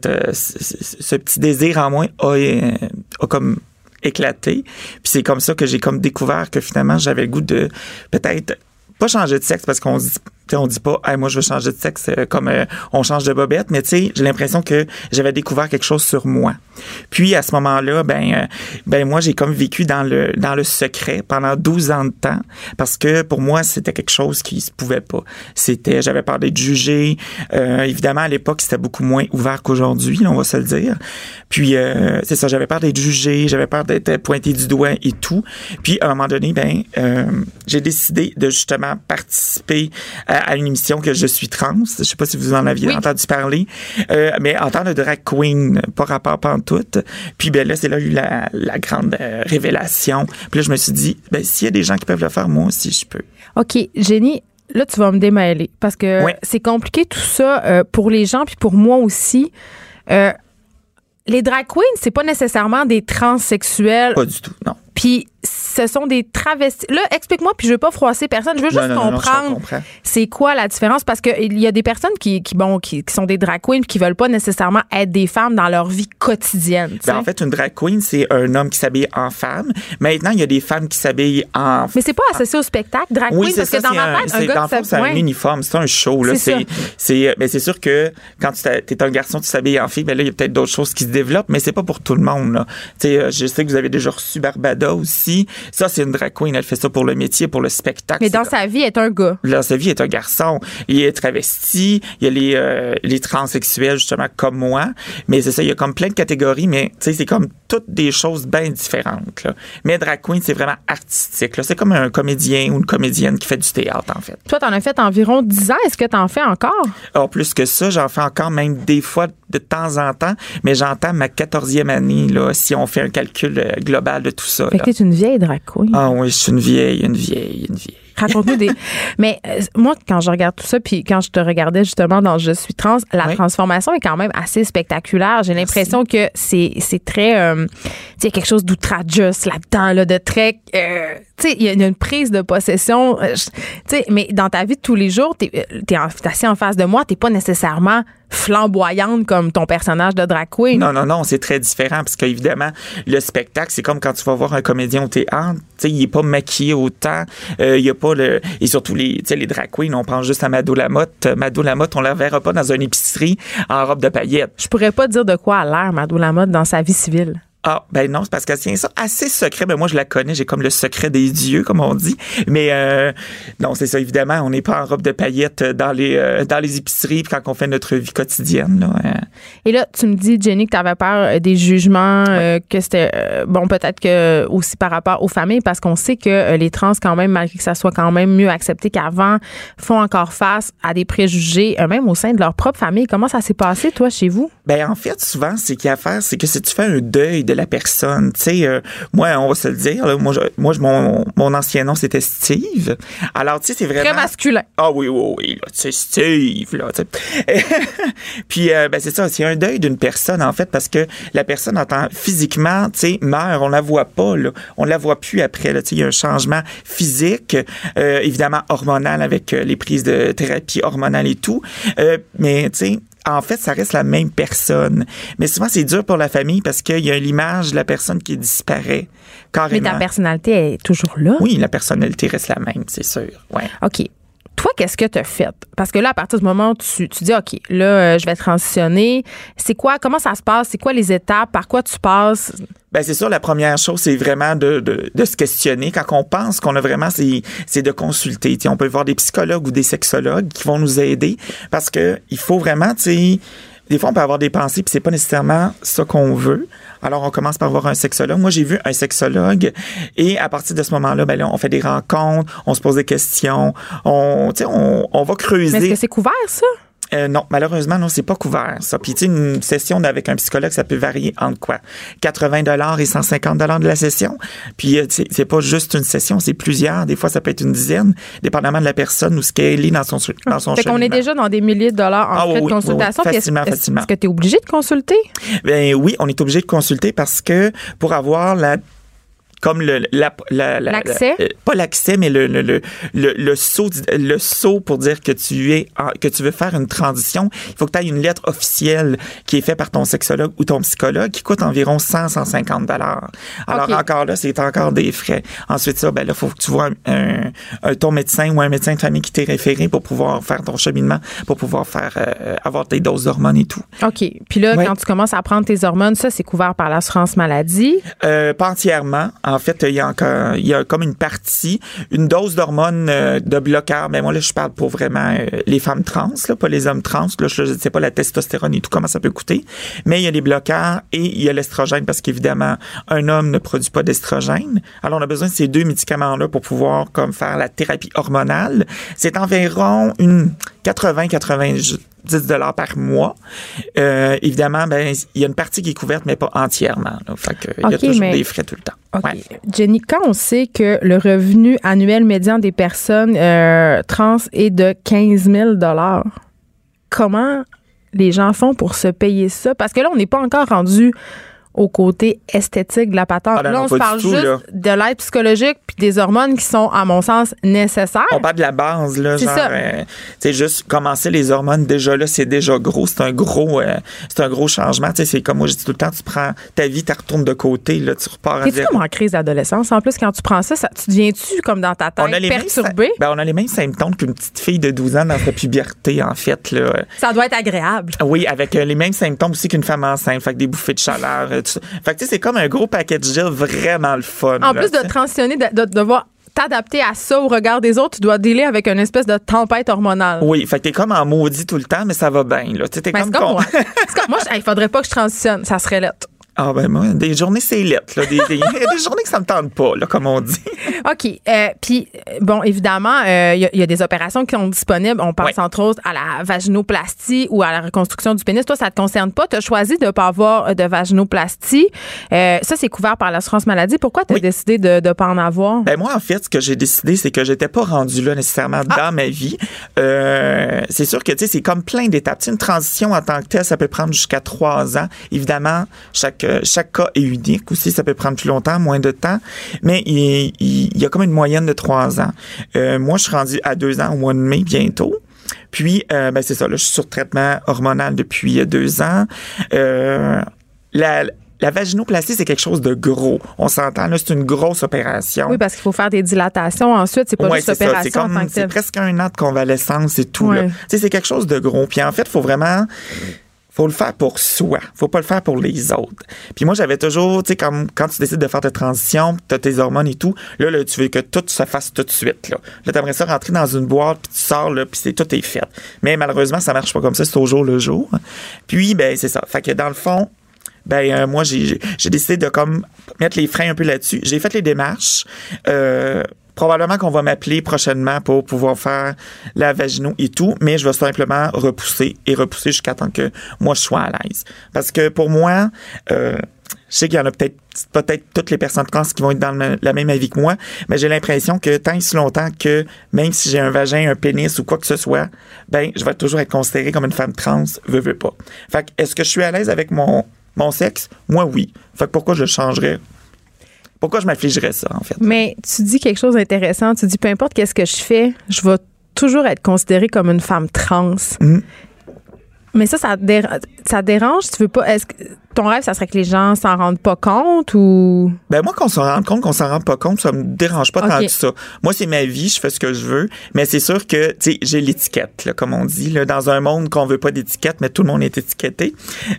[SPEAKER 4] euh, ce, petit désir en moi a, a comme éclaté. Puis c'est comme ça que j'ai comme découvert que finalement, j'avais le goût de peut-être pas changer de sexe parce qu'on dit tu sais, on dit pas Hey, moi je veux changer de sexe euh, comme euh, on change de bobette mais tu sais j'ai l'impression que j'avais découvert quelque chose sur moi. Puis à ce moment-là ben euh, ben moi j'ai comme vécu dans le dans le secret pendant 12 ans de temps parce que pour moi c'était quelque chose qui se pouvait pas. C'était j'avais peur d'être jugé évidemment à l'époque c'était beaucoup moins ouvert qu'aujourd'hui on va se le dire. Puis c'est ça j'avais peur d'être jugé j'avais peur d'être pointé du doigt et tout. Puis à un moment donné ben j'ai décidé de justement participer à, à une émission que je suis trans je sais pas si vous en aviez
[SPEAKER 3] Oui.
[SPEAKER 4] entendu parler euh, mais en tant que drag queen pas rapport pantoute puis ben là c'est là eu la, la grande euh, révélation puis là je me suis dit ben s'il y a des gens qui peuvent le faire moi aussi je peux
[SPEAKER 3] OK, Jenny, là, tu vas me démêler parce que
[SPEAKER 4] Ouais.
[SPEAKER 3] c'est compliqué tout ça euh, pour les gens puis pour moi aussi. Les drag queens, c'est pas nécessairement des transsexuels.
[SPEAKER 4] pas du tout non
[SPEAKER 3] Puis ce sont des travestis. Là, explique-moi, puis je veux pas froisser personne. Je veux juste
[SPEAKER 4] Non, non, non, non, je
[SPEAKER 3] comprendre c'est quoi la différence parce que il y a des personnes qui, qui bon qui, qui sont des drag queens qui veulent pas nécessairement être des femmes dans leur vie quotidienne.
[SPEAKER 4] Ben, en fait, une drag queen, c'est un homme qui s'habille en femme. Maintenant, il y a des femmes qui s'habillent en
[SPEAKER 3] mais c'est pas associé au spectacle drag
[SPEAKER 4] Oui,
[SPEAKER 3] queen
[SPEAKER 4] c'est
[SPEAKER 3] parce
[SPEAKER 4] ça.
[SPEAKER 3] que dans ma tête un
[SPEAKER 4] c'est-
[SPEAKER 3] gars qui
[SPEAKER 4] un uniforme, c'est un show. Là.
[SPEAKER 3] C'est
[SPEAKER 4] C'est, c'est, mais c'est sûr que quand tu es un garçon, tu t'habilles en fille, ben là, il y a peut-être d'autres choses qui se développent, mais c'est pas pour tout le monde. Là. Euh, je sais que vous avez déjà reçu Barbada aussi. Ça, c'est une drag queen. Elle fait ça pour le métier, pour le spectacle.
[SPEAKER 3] mais dans sa vie est un gars.
[SPEAKER 4] Là, sa vie est un garçon. Il est travesti. Il y a les, euh, les transsexuels, justement, comme moi. Mais c'est ça, il y a comme plein de catégories, mais tu sais, c'est comme toutes des choses bien différentes. Là. Mais drag queen, c'est vraiment artistique. C'est comme un comédien ou une comédienne qui fait du théâtre, en fait.
[SPEAKER 3] Toi, t'en as fait environ 10 ans. Est-ce que t'en fais encore?
[SPEAKER 4] Alors, plus que ça, j'en fais encore même des fois de temps en temps, mais j'entends ma quatorzième année, là, si on fait un calcul euh, global de tout ça.
[SPEAKER 3] Fait
[SPEAKER 4] là.
[SPEAKER 3] que t'es une vieille drag
[SPEAKER 4] Ah oui, suis une vieille, une vieille, une vieille. [LAUGHS]
[SPEAKER 3] Raconte-nous des. [LAUGHS] Mais euh, moi, quand je regarde tout ça, puis quand je te regardais justement dans Je suis trans, la
[SPEAKER 4] Oui.
[SPEAKER 3] transformation est quand même assez spectaculaire. J'ai l'impression que c'est c'est très. euh, tu sais, quelque chose d'outrageous là-dedans, là, de très. euh, sais, il y a une prise de possession. euh, tu sais, mais dans ta vie de tous les jours, t'es euh, t'es en- t'es assis en face de moi, t'es pas nécessairement flamboyante comme ton personnage de drag queen.
[SPEAKER 4] Non, non, non, c'est très différent parce qu'évidemment, le spectacle, c'est comme quand tu vas voir un comédien au théâtre, tu sais, il est pas maquillé autant, euh, il y a pas le et surtout les tu sais les drag queens, on pense juste à Mado Lamotte, Mado Lamotte, on la verra pas dans une épicerie en robe de paillettes.
[SPEAKER 3] Je pourrais pas dire de quoi a l'air Madou Lamotte dans sa vie civile.
[SPEAKER 4] Ah, ben non, c'est parce qu'elle tient ça assez secret. Ben moi, je la connais, j'ai comme le secret des dieux, comme on dit. Mais euh, non, c'est ça, évidemment, on n'est pas en robe de paillettes dans les euh, dans les épiceries puis quand on fait notre vie quotidienne. Là, hein.
[SPEAKER 3] Et là, tu me dis, Jenny, que tu avais peur euh, des jugements, que c'était, bon, peut-être que aussi par rapport aux familles, parce qu'on sait que les trans, quand même, malgré que ça soit quand même mieux accepté qu'avant, font encore face à des préjugés, même au sein de leur propre famille. Comment ça s'est passé, toi, chez vous?
[SPEAKER 4] Ben en fait, souvent, ce qu'il y a à faire, c'est que si tu fais un deuil de la personne, tu sais, euh, moi, on va se le dire, là, moi, je- moi, je- mon, mon ancien nom, c'était Steve. Alors, tu sais, c'est vraiment...
[SPEAKER 3] Très masculin.
[SPEAKER 4] Ah oui, oui, oui, là, tu sais, Steve, là, tu sais. [LAUGHS] Puis, euh, ben, c'est ça, c'est un deuil d'une personne, en fait, parce que la personne, en tant, physiquement, tu sais, meurt, on la voit pas, là. On la voit plus après, là, tu sais, il y a un changement physique, euh, évidemment hormonal avec les prises de thérapie hormonale et tout. Mais, tu sais, en fait, ça reste la même personne. Mais souvent, c'est dur pour la famille parce qu'il y a l'image de la personne qui disparaît.
[SPEAKER 3] Mais
[SPEAKER 4] Carrément.
[SPEAKER 3] ta personnalité est toujours là?
[SPEAKER 4] Oui, la personnalité reste la même, c'est sûr. Ouais.
[SPEAKER 3] OK. Toi, qu'est-ce que tu as fait? Parce que là, à partir du moment où tu, tu dis, OK, là, euh, je vais transitionner, c'est quoi, comment ça se passe? C'est quoi les étapes? Par quoi tu passes?
[SPEAKER 4] Ben c'est sûr, la première chose, c'est vraiment de, de, de se questionner. Quand on pense qu'on a vraiment, c'est, de consulter. Tu sais, on peut voir des psychologues ou des sexologues qui vont nous aider parce que il faut vraiment, tu sais, des fois, on peut avoir des pensées, puis c'est pas nécessairement ça qu'on veut. Alors, on commence par voir un sexologue. Moi, j'ai vu un sexologue, et à partir de ce moment-là, ben là, on fait des rencontres, on se pose des questions, on, tu sais, on, on va creuser.
[SPEAKER 3] Mais est-ce que c'est couvert, ça?
[SPEAKER 4] Euh, non, malheureusement, non, c'est pas couvert, ça. Puis, tu sais, une session avec un psychologue, ça peut varier entre quoi? 80 dollars et 150 dollars de la session? Puis, euh, c'est pas juste une session, c'est plusieurs. Des fois, ça peut être une dizaine, dépendamment de la personne ou ce qu'elle est dans son, dans son
[SPEAKER 3] Fait qu'on est déjà dans des milliers de dollars en
[SPEAKER 4] Ah
[SPEAKER 3] frais
[SPEAKER 4] oui,
[SPEAKER 3] de consultation.
[SPEAKER 4] oui, facilement,
[SPEAKER 3] est-ce-
[SPEAKER 4] facilement.
[SPEAKER 3] Est-ce que tu es obligé de consulter?
[SPEAKER 4] Ben oui, on est obligé de consulter parce que pour avoir la comme le la, euh, pas l'accès mais le le, le le le saut le saut pour dire que tu es que tu veux faire une transition il faut que tu aies une lettre officielle qui est faite par ton sexologue ou ton psychologue qui coûte environ 100 150 dollars alors encore là c'est encore des frais ensuite ça ben là faut que tu vois un, un- ton médecin ou un médecin de famille qui t'est référé pour pouvoir faire ton cheminement pour pouvoir faire euh, avoir tes doses d'hormones et tout
[SPEAKER 3] OK. Puis là,
[SPEAKER 4] Ouais.
[SPEAKER 3] quand tu commences à prendre tes hormones, ça, c'est couvert par l'assurance maladie?
[SPEAKER 4] Euh, pas entièrement. En fait, il y a encore, il y a comme une partie, une dose d'hormones euh, de bloqueur. Mais moi là, je parle pour vraiment euh, les femmes trans, là, pas les hommes trans. Là, je ne sais pas la testostérone et tout comment ça peut coûter. Mais il y a les bloqueurs et il y a l'estrogène parce qu'évidemment, un homme ne produit pas d'estrogène. Alors, on a besoin de ces deux médicaments-là pour pouvoir comme faire la thérapie hormonale. C'est environ une 80-90 dollars par mois. Euh, évidemment, ben il y a une partie qui est couverte, mais pas entièrement. là. Fait que, il y a toujours
[SPEAKER 3] mais-
[SPEAKER 4] des frais tout le temps. Ouais.
[SPEAKER 3] Jenny, quand on sait que le revenu annuel médian des personnes euh, trans est de 15 000 comment les gens font pour se payer ça? Parce que là, on n'est pas encore rendu au côté esthétique de la patente.
[SPEAKER 4] Ah,
[SPEAKER 3] là,
[SPEAKER 4] non,
[SPEAKER 3] on se parle
[SPEAKER 4] tout,
[SPEAKER 3] juste
[SPEAKER 4] là.
[SPEAKER 3] de l'aide psychologique puis des hormones qui sont, à mon sens, nécessaires.
[SPEAKER 4] On parle de la base, là,
[SPEAKER 3] C'est
[SPEAKER 4] genre,
[SPEAKER 3] ça.
[SPEAKER 4] euh, juste commencer les hormones, déjà là, c'est déjà gros. C'est un gros, euh, c'est un gros changement. C'est comme moi, je dis tout le temps, tu prends ta vie, tu retournes de côté, là, tu repars à
[SPEAKER 3] T'es-tu comme en crise d'adolescence? En plus, quand tu prends ça, ça tu deviens-tu comme dans ta tête
[SPEAKER 4] On a, les mêmes, ben, on a les mêmes symptômes qu'une petite fille de 12 ans dans sa puberté, en fait. Là.
[SPEAKER 3] Ça doit être agréable.
[SPEAKER 4] Oui, avec euh, les mêmes symptômes aussi qu'une femme enceinte. Fait que des bouffées de chaleur. Tout. Fait que tu sais, c'est comme un gros paquet de gel vraiment le fun.
[SPEAKER 3] En
[SPEAKER 4] là,
[SPEAKER 3] plus de transitionner, de, de devoir t'adapter à ça au regard des autres, tu dois dealer avec une espèce de tempête hormonale.
[SPEAKER 4] Oui, fait que t'es comme en maudit tout le temps, mais ça va bien. Là. Tu sais, t'es
[SPEAKER 3] Ben,
[SPEAKER 4] comme con-
[SPEAKER 3] moi. Comme moi, il faudrait pas que je transitionne. Ça serait lettre.
[SPEAKER 4] Ah ben moi, des journées c'est lettre. Là. Des, des, [LAUGHS] des journées que ça me tente pas, là, comme on dit. [LAUGHS]
[SPEAKER 3] OK. Euh, Puis, euh, bon, évidemment, euh, il y, a- il y a des opérations qui sont disponibles. On pense entre autres à la vaginoplastie ou à la reconstruction du pénis. Toi, ça te concerne pas? Tu as choisi de ne pas avoir de vaginoplastie. Euh, ça, c'est couvert par l'assurance maladie. Pourquoi tu as
[SPEAKER 4] Oui.
[SPEAKER 3] décidé de ne pas en avoir?
[SPEAKER 4] Ben moi, en fait, ce que j'ai décidé, c'est que j'étais pas rendu là nécessairement
[SPEAKER 3] Ah.
[SPEAKER 4] dans ma vie. C'est sûr que tu sais, c'est comme plein d'étapes. Une transition en tant que telle, ça peut prendre jusqu'à trois ans. Évidemment, chaque euh, chaque cas est unique aussi. Ça peut prendre plus longtemps, moins de temps, mais il, il- il y a comme une moyenne de trois ans. Euh, moi, je suis rendu à deux ans au mois de mai bientôt. Puis, euh, ben c'est ça. Là, je suis sur traitement hormonal depuis deux ans. Euh, la, la vaginoplastie, c'est quelque chose de gros. On s'entend, là, c'est une grosse opération.
[SPEAKER 3] Oui, parce qu'il faut faire des dilatations ensuite. C'est pas
[SPEAKER 4] Ouais,
[SPEAKER 3] juste opération
[SPEAKER 4] c'est presque un an de convalescence et tout. là.
[SPEAKER 3] Ouais.
[SPEAKER 4] Tu sais, c'est quelque chose de gros. Puis en fait, faut vraiment faut le faire pour soi. Faut pas le faire pour les autres. Puis moi, j'avais toujours, tu sais, comme quand tu décides de faire ta transition, tu as tes hormones et tout, là, là, tu veux que tout se fasse tout de suite. Là, là t'aimerais ça rentrer dans une boîte, puis tu sors, là, puis tout est fait. Mais malheureusement, ça marche pas comme ça, c'est au jour le jour. Puis, ben, c'est ça. Fait que dans le fond, ben euh, moi j'ai j'ai décidé de comme mettre les freins un peu là-dessus. J'ai fait les démarches. Euh, probablement qu'on va m'appeler prochainement pour pouvoir faire la vagino et tout, mais je vais simplement repousser et repousser jusqu'à temps que moi je sois à l'aise. Parce que pour moi, euh, je sais qu'il y en a peut-être peut-être toutes les personnes trans qui vont être dans la même avis que moi, mais j'ai l'impression que tant et si longtemps que même si j'ai un vagin, un pénis ou quoi que ce soit, ben je vais toujours être considérée comme une femme trans, veux veux pas. Fait est-ce que je suis à l'aise avec mon mon sexe? Moi oui. Fait que pourquoi je le changerais Pourquoi je m'affligerais ça en fait?
[SPEAKER 3] Mais tu dis quelque chose d'intéressant. Tu dis peu importe qu'est-ce que je fais, je vais toujours être considérée comme une femme trans.
[SPEAKER 4] Mhm.
[SPEAKER 3] Mais ça, ça, déra- ça dérange? Tu veux pas. Est-ce que ton rêve, ça serait que les gens s'en rendent pas compte ou?
[SPEAKER 4] Ben moi qu'on s'en rende compte, qu'on s'en rend pas compte, ça me dérange pas tant que ça. Moi c'est ma vie, je fais ce que je veux, mais c'est sûr que tu sais j'ai l'étiquette comme on dit là, dans un monde qu'on veut pas d'étiquette, mais tout le monde est étiqueté.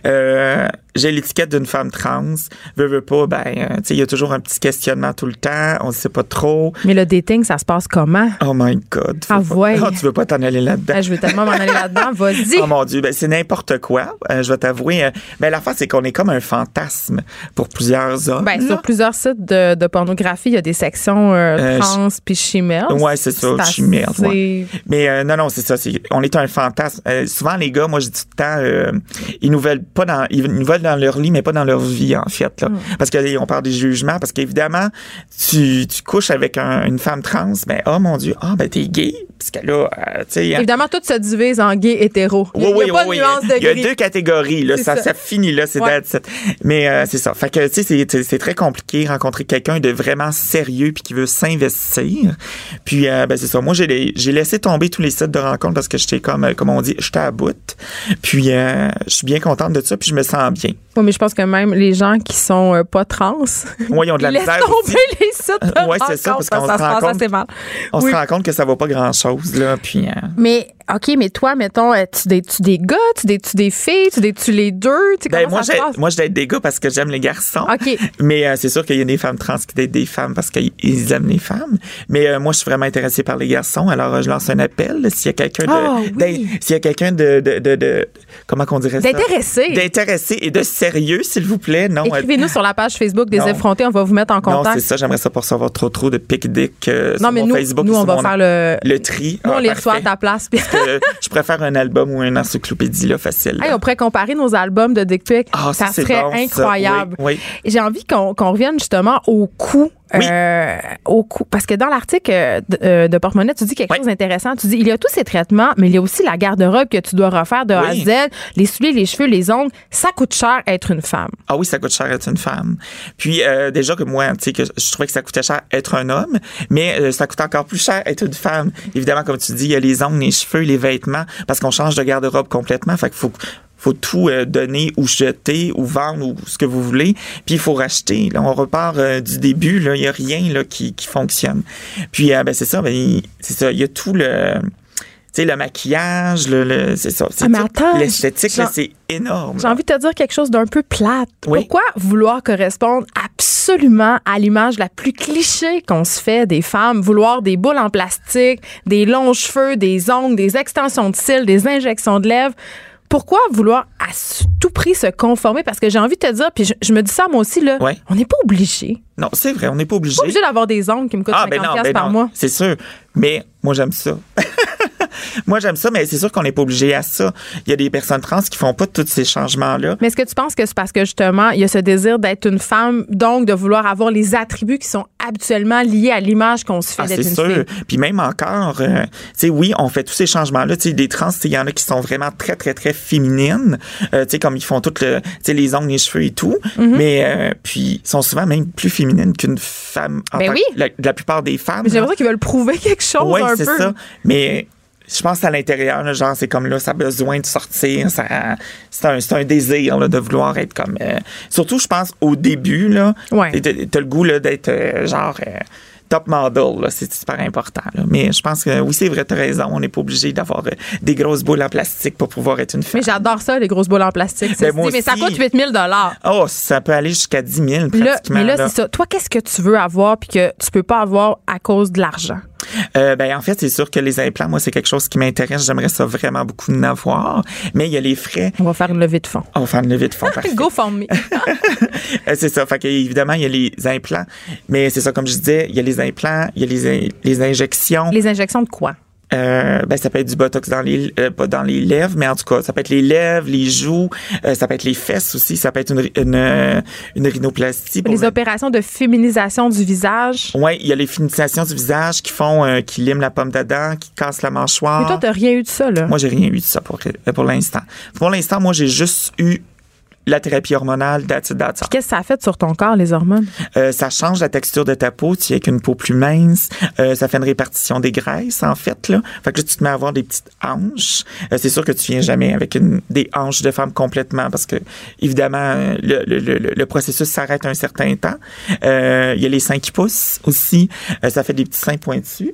[SPEAKER 4] Euh, j'ai l'étiquette d'une femme trans, veux veux pas, ben euh, tu sais il y a toujours un petit questionnement tout le temps, on sait pas trop.
[SPEAKER 3] Mais le dating, ça se passe comment?
[SPEAKER 4] Oh my god.
[SPEAKER 3] Ah, ouais.
[SPEAKER 4] Oh, tu veux pas t'en aller là-dedans.
[SPEAKER 3] Ah, je veux tellement m'en aller là-dedans. [LAUGHS] Vas-y.
[SPEAKER 4] Oh mon Dieu, ben c'est n'importe quoi. Euh, je vais t'avouer. euh, ben l'affaire c'est qu'on est comme un fantasme pour plusieurs hommes.
[SPEAKER 3] Ben, sur plusieurs sites de, de pornographie, il y a des sections euh, trans puis chimères.
[SPEAKER 4] Ouais, c'est ça,
[SPEAKER 3] assez-
[SPEAKER 4] chimère, ouais. Mais non, non, c'est ça. c'est- on est un fantasme. Souvent, les gars, moi, je dis tout le temps, ils nous veulent pas dans, ils nous veulent dans leur lit, mais pas dans leur vie, en fait. Là. Parce qu'on parle des jugements, parce qu'évidemment, tu, tu couches avec un- une femme trans, ben, oh mon Dieu, ah, ben, t'es gay. Parce que là, euh, tu sais. hein.
[SPEAKER 3] Évidemment, tout se divise en gay hétéro. Il y a,
[SPEAKER 4] Oui,
[SPEAKER 3] a
[SPEAKER 4] oui,
[SPEAKER 3] pas
[SPEAKER 4] oui, oui.
[SPEAKER 3] de
[SPEAKER 4] Il y a deux catégories, là. Ça,
[SPEAKER 3] ça.
[SPEAKER 4] ça finit, là. C'est
[SPEAKER 3] Ouais.
[SPEAKER 4] Mais euh, c'est ça. Fait que, tu sais, c'est- très compliqué rencontrer quelqu'un de vraiment sérieux puis qui veut s'investir. Puis, euh, ben, c'est ça. Moi, j'ai laissé tomber tous les sites de rencontres parce que j'étais comme, euh, comme on dit, j'étais à bout. Puis, euh, je suis bien contente de ça puis je me sens bien.
[SPEAKER 3] Oui, mais je pense que même les gens qui sont euh, pas trans,
[SPEAKER 4] ils ont de la
[SPEAKER 3] ils laissent
[SPEAKER 4] misère
[SPEAKER 3] tomber
[SPEAKER 4] aussi.
[SPEAKER 3] les sites de [LAUGHS]
[SPEAKER 4] Ouais, c'est ça, parce qu'on se rend compte-
[SPEAKER 3] assez mal.
[SPEAKER 4] On
[SPEAKER 3] Oui.
[SPEAKER 4] se rend compte que ça vaut pas grand-chose, là. Puis, euh,
[SPEAKER 3] Mais, OK, mais toi, mettons, tu des, tu des gars, tu des, tu des filles, tu des, tu les deux, tu sais,
[SPEAKER 4] ben, moi,
[SPEAKER 3] ça passe?
[SPEAKER 4] moi, je date des gars parce que j'aime les garçons. Mais euh, c'est sûr qu'il y a des femmes trans qui datent des femmes parce qu'ils aiment les femmes. Mais euh, moi, je suis vraiment intéressée par les garçons. Alors, euh, je lance un appel. S'il y a quelqu'un de,
[SPEAKER 3] Ah, oui.
[SPEAKER 4] s'il y a quelqu'un de, de, de, de- comment qu'on dirait ça?
[SPEAKER 3] D'intéressé.
[SPEAKER 4] D'intéressé et de sérieux, s'il vous plaît. Non,
[SPEAKER 3] Écrivez-nous sur la page Facebook des
[SPEAKER 4] non.
[SPEAKER 3] effrontés, on va vous mettre en
[SPEAKER 4] non,
[SPEAKER 3] contact.
[SPEAKER 4] c'est ça. J'aimerais ça pour recevoir trop trop de pic dick euh,
[SPEAKER 3] Non,
[SPEAKER 4] sur
[SPEAKER 3] mais
[SPEAKER 4] mon
[SPEAKER 3] nous,
[SPEAKER 4] Facebook.
[SPEAKER 3] nous on va
[SPEAKER 4] mon-
[SPEAKER 3] faire le.
[SPEAKER 4] le tri.
[SPEAKER 3] Nous, on
[SPEAKER 4] Ah,
[SPEAKER 3] les reçoit à ta place.
[SPEAKER 4] je préfère un album ou une encyclopédie là, facile. là.
[SPEAKER 3] Hey, on pourrait comparer nos albums de Dick Pic.
[SPEAKER 4] Ah, ça,
[SPEAKER 3] serait
[SPEAKER 4] bon,
[SPEAKER 3] incroyable.
[SPEAKER 4] Oui, oui.
[SPEAKER 3] J'ai envie qu'on qu'on revienne justement au coût
[SPEAKER 4] Oui.
[SPEAKER 3] euh, au cou- parce que dans l'article euh, de, euh, de Porte-Monnaie, tu dis quelque chose d'intéressant. Tu dis il y a tous ces traitements, mais il y a aussi la garde-robe que tu dois refaire de A à
[SPEAKER 4] Oui.
[SPEAKER 3] Z, les souliers, les cheveux, les ongles. Ça coûte cher être une femme.
[SPEAKER 4] Ah oui, ça coûte cher être une femme. Puis euh, déjà que moi, tu sais, que je trouvais que ça coûtait cher être un homme, mais euh, ça coûte encore plus cher être une femme. Évidemment, comme tu dis, il y a les ongles, les cheveux, les vêtements, parce qu'on change de garde-robe complètement. Fait qu'il faut faut tout euh, donner ou jeter ou vendre ou ce que vous voulez. Puis il faut racheter. Là, on repart euh, du début. Là, il y a rien là qui, qui fonctionne. Puis euh, ben c'est ça. Ben il- c'est ça. Il y a tout le tu sais, le maquillage, le, le- c'est ça. C'est
[SPEAKER 3] Ah,
[SPEAKER 4] L'esthétique, c'est énorme.
[SPEAKER 3] J'ai envie de te dire quelque chose d'un peu plate.
[SPEAKER 4] Oui.
[SPEAKER 3] Pourquoi vouloir correspondre absolument à l'image la plus cliché qu'on se fait des femmes? Vouloir des boules en plastique, des longs cheveux, des ongles, des extensions de cils, des injections de lèvres? Pourquoi vouloir à tout prix se conformer? Parce que j'ai envie de te dire, puis je, je me dis ça moi aussi, là,
[SPEAKER 4] Ouais.
[SPEAKER 3] on n'est pas obligé.
[SPEAKER 4] Non, c'est vrai, on n'est pas obligé.
[SPEAKER 3] Pas obligé d'avoir des ongles qui me coûtent 50
[SPEAKER 4] ben non, ben
[SPEAKER 3] par
[SPEAKER 4] non,
[SPEAKER 3] mois.
[SPEAKER 4] C'est sûr. Mais moi, j'aime ça. [LAUGHS] moi, j'aime ça, mais c'est sûr qu'on n'est pas obligé à ça. Il y a des personnes trans qui font pas tous ces changements-là.
[SPEAKER 3] Mais est-ce que tu penses que c'est parce que justement, il y a ce désir d'être une femme, donc de vouloir avoir les attributs qui sont habituellement liés à l'image qu'on se fait
[SPEAKER 4] Ah,
[SPEAKER 3] d'être
[SPEAKER 4] c'est
[SPEAKER 3] une
[SPEAKER 4] sûr.
[SPEAKER 3] fille?
[SPEAKER 4] Puis même encore, euh, tu sais, oui, on fait tous ces changements-là. Tu sais, des trans, il y en a qui sont vraiment très, très, très féminines. Euh, tu sais, comme ils font tout le, tu sais, les ongles, les cheveux et tout.
[SPEAKER 3] Mm-hmm.
[SPEAKER 4] Mais euh, puis, ils sont souvent même plus féminines qu'une femme. En
[SPEAKER 3] Ben
[SPEAKER 4] tant que-
[SPEAKER 3] oui.
[SPEAKER 4] la, la plupart des femmes.
[SPEAKER 3] J'ai l'impression qu'ils veulent prouver quelque chose
[SPEAKER 4] Oui,
[SPEAKER 3] un
[SPEAKER 4] c'est
[SPEAKER 3] peu.
[SPEAKER 4] ça. Mais je pense à l'intérieur, là, genre, c'est comme là, ça a besoin de sortir. Ça, c'est, un, c'est un désir là, de vouloir être comme. euh, surtout, je pense, au début, là,
[SPEAKER 3] Ouais.
[SPEAKER 4] t'as, le goût là, d'être euh, genre. euh, Top model, là, c'est super important. là. Mais je pense que oui, c'est vrai, t'as raison. On n'est pas obligé d'avoir des grosses boules en plastique pour pouvoir être une femme.
[SPEAKER 3] Mais j'adore ça, les grosses boules en plastique.
[SPEAKER 4] Ben,
[SPEAKER 3] mais ça coûte 8000 dollars.
[SPEAKER 4] Oh, ça peut aller jusqu'à 10 000
[SPEAKER 3] Là,
[SPEAKER 4] pratiquement.
[SPEAKER 3] mais là,
[SPEAKER 4] là.
[SPEAKER 3] c'est ça. Toi, qu'est-ce que tu veux avoir puis que tu peux pas avoir à cause de l'argent?
[SPEAKER 4] Euh, ben, en fait, c'est sûr que les implants, moi, c'est quelque chose qui m'intéresse. J'aimerais ça vraiment beaucoup en avoir. Mais il y a les frais.
[SPEAKER 3] On va faire une levée de fonds.
[SPEAKER 4] On va faire une levée de fonds. [LAUGHS]
[SPEAKER 3] Go for me. [LAUGHS]
[SPEAKER 4] Euh, c'est ça. Fait évidemment, il y a les implants. Mais c'est ça, comme je disais, il y a les implants, il y a les, in- les injections.
[SPEAKER 3] les injections de quoi?
[SPEAKER 4] Euh, ben, ça peut être du botox dans les, euh, pas dans les lèvres, mais en tout cas, ça peut être les lèvres, les joues, euh, ça peut être les fesses aussi, ça peut être une, une, euh, une rhinoplastie. pour
[SPEAKER 3] Les
[SPEAKER 4] le-
[SPEAKER 3] opérations de féminisation du visage.
[SPEAKER 4] Ouais, il y a les finisations du visage qui font, euh, qui liment la pomme d'Adam, qui cassent la mâchoire.
[SPEAKER 3] Mais toi, t'as rien eu de ça, là.
[SPEAKER 4] Moi, j'ai rien eu de ça pour, pour l'instant. Pour l'instant, moi, j'ai juste eu la thérapie hormonale that's that's.
[SPEAKER 3] Qu'est-ce que ça a fait sur ton corps, les hormones?
[SPEAKER 4] Euh, ça change la texture de ta peau. Tu es avec une peau plus mince. Euh, ça fait une répartition des graisses, en fait. Là. Fait que là, tu te mets à avoir des petites hanches. Euh, c'est sûr que tu viens jamais avec une, des hanches de femme complètement parce que, évidemment, euh, le, le, le, le processus s'arrête un certain temps. Euh, Il y a les seins qui poussent aussi. Euh, ça fait des petits seins pointus.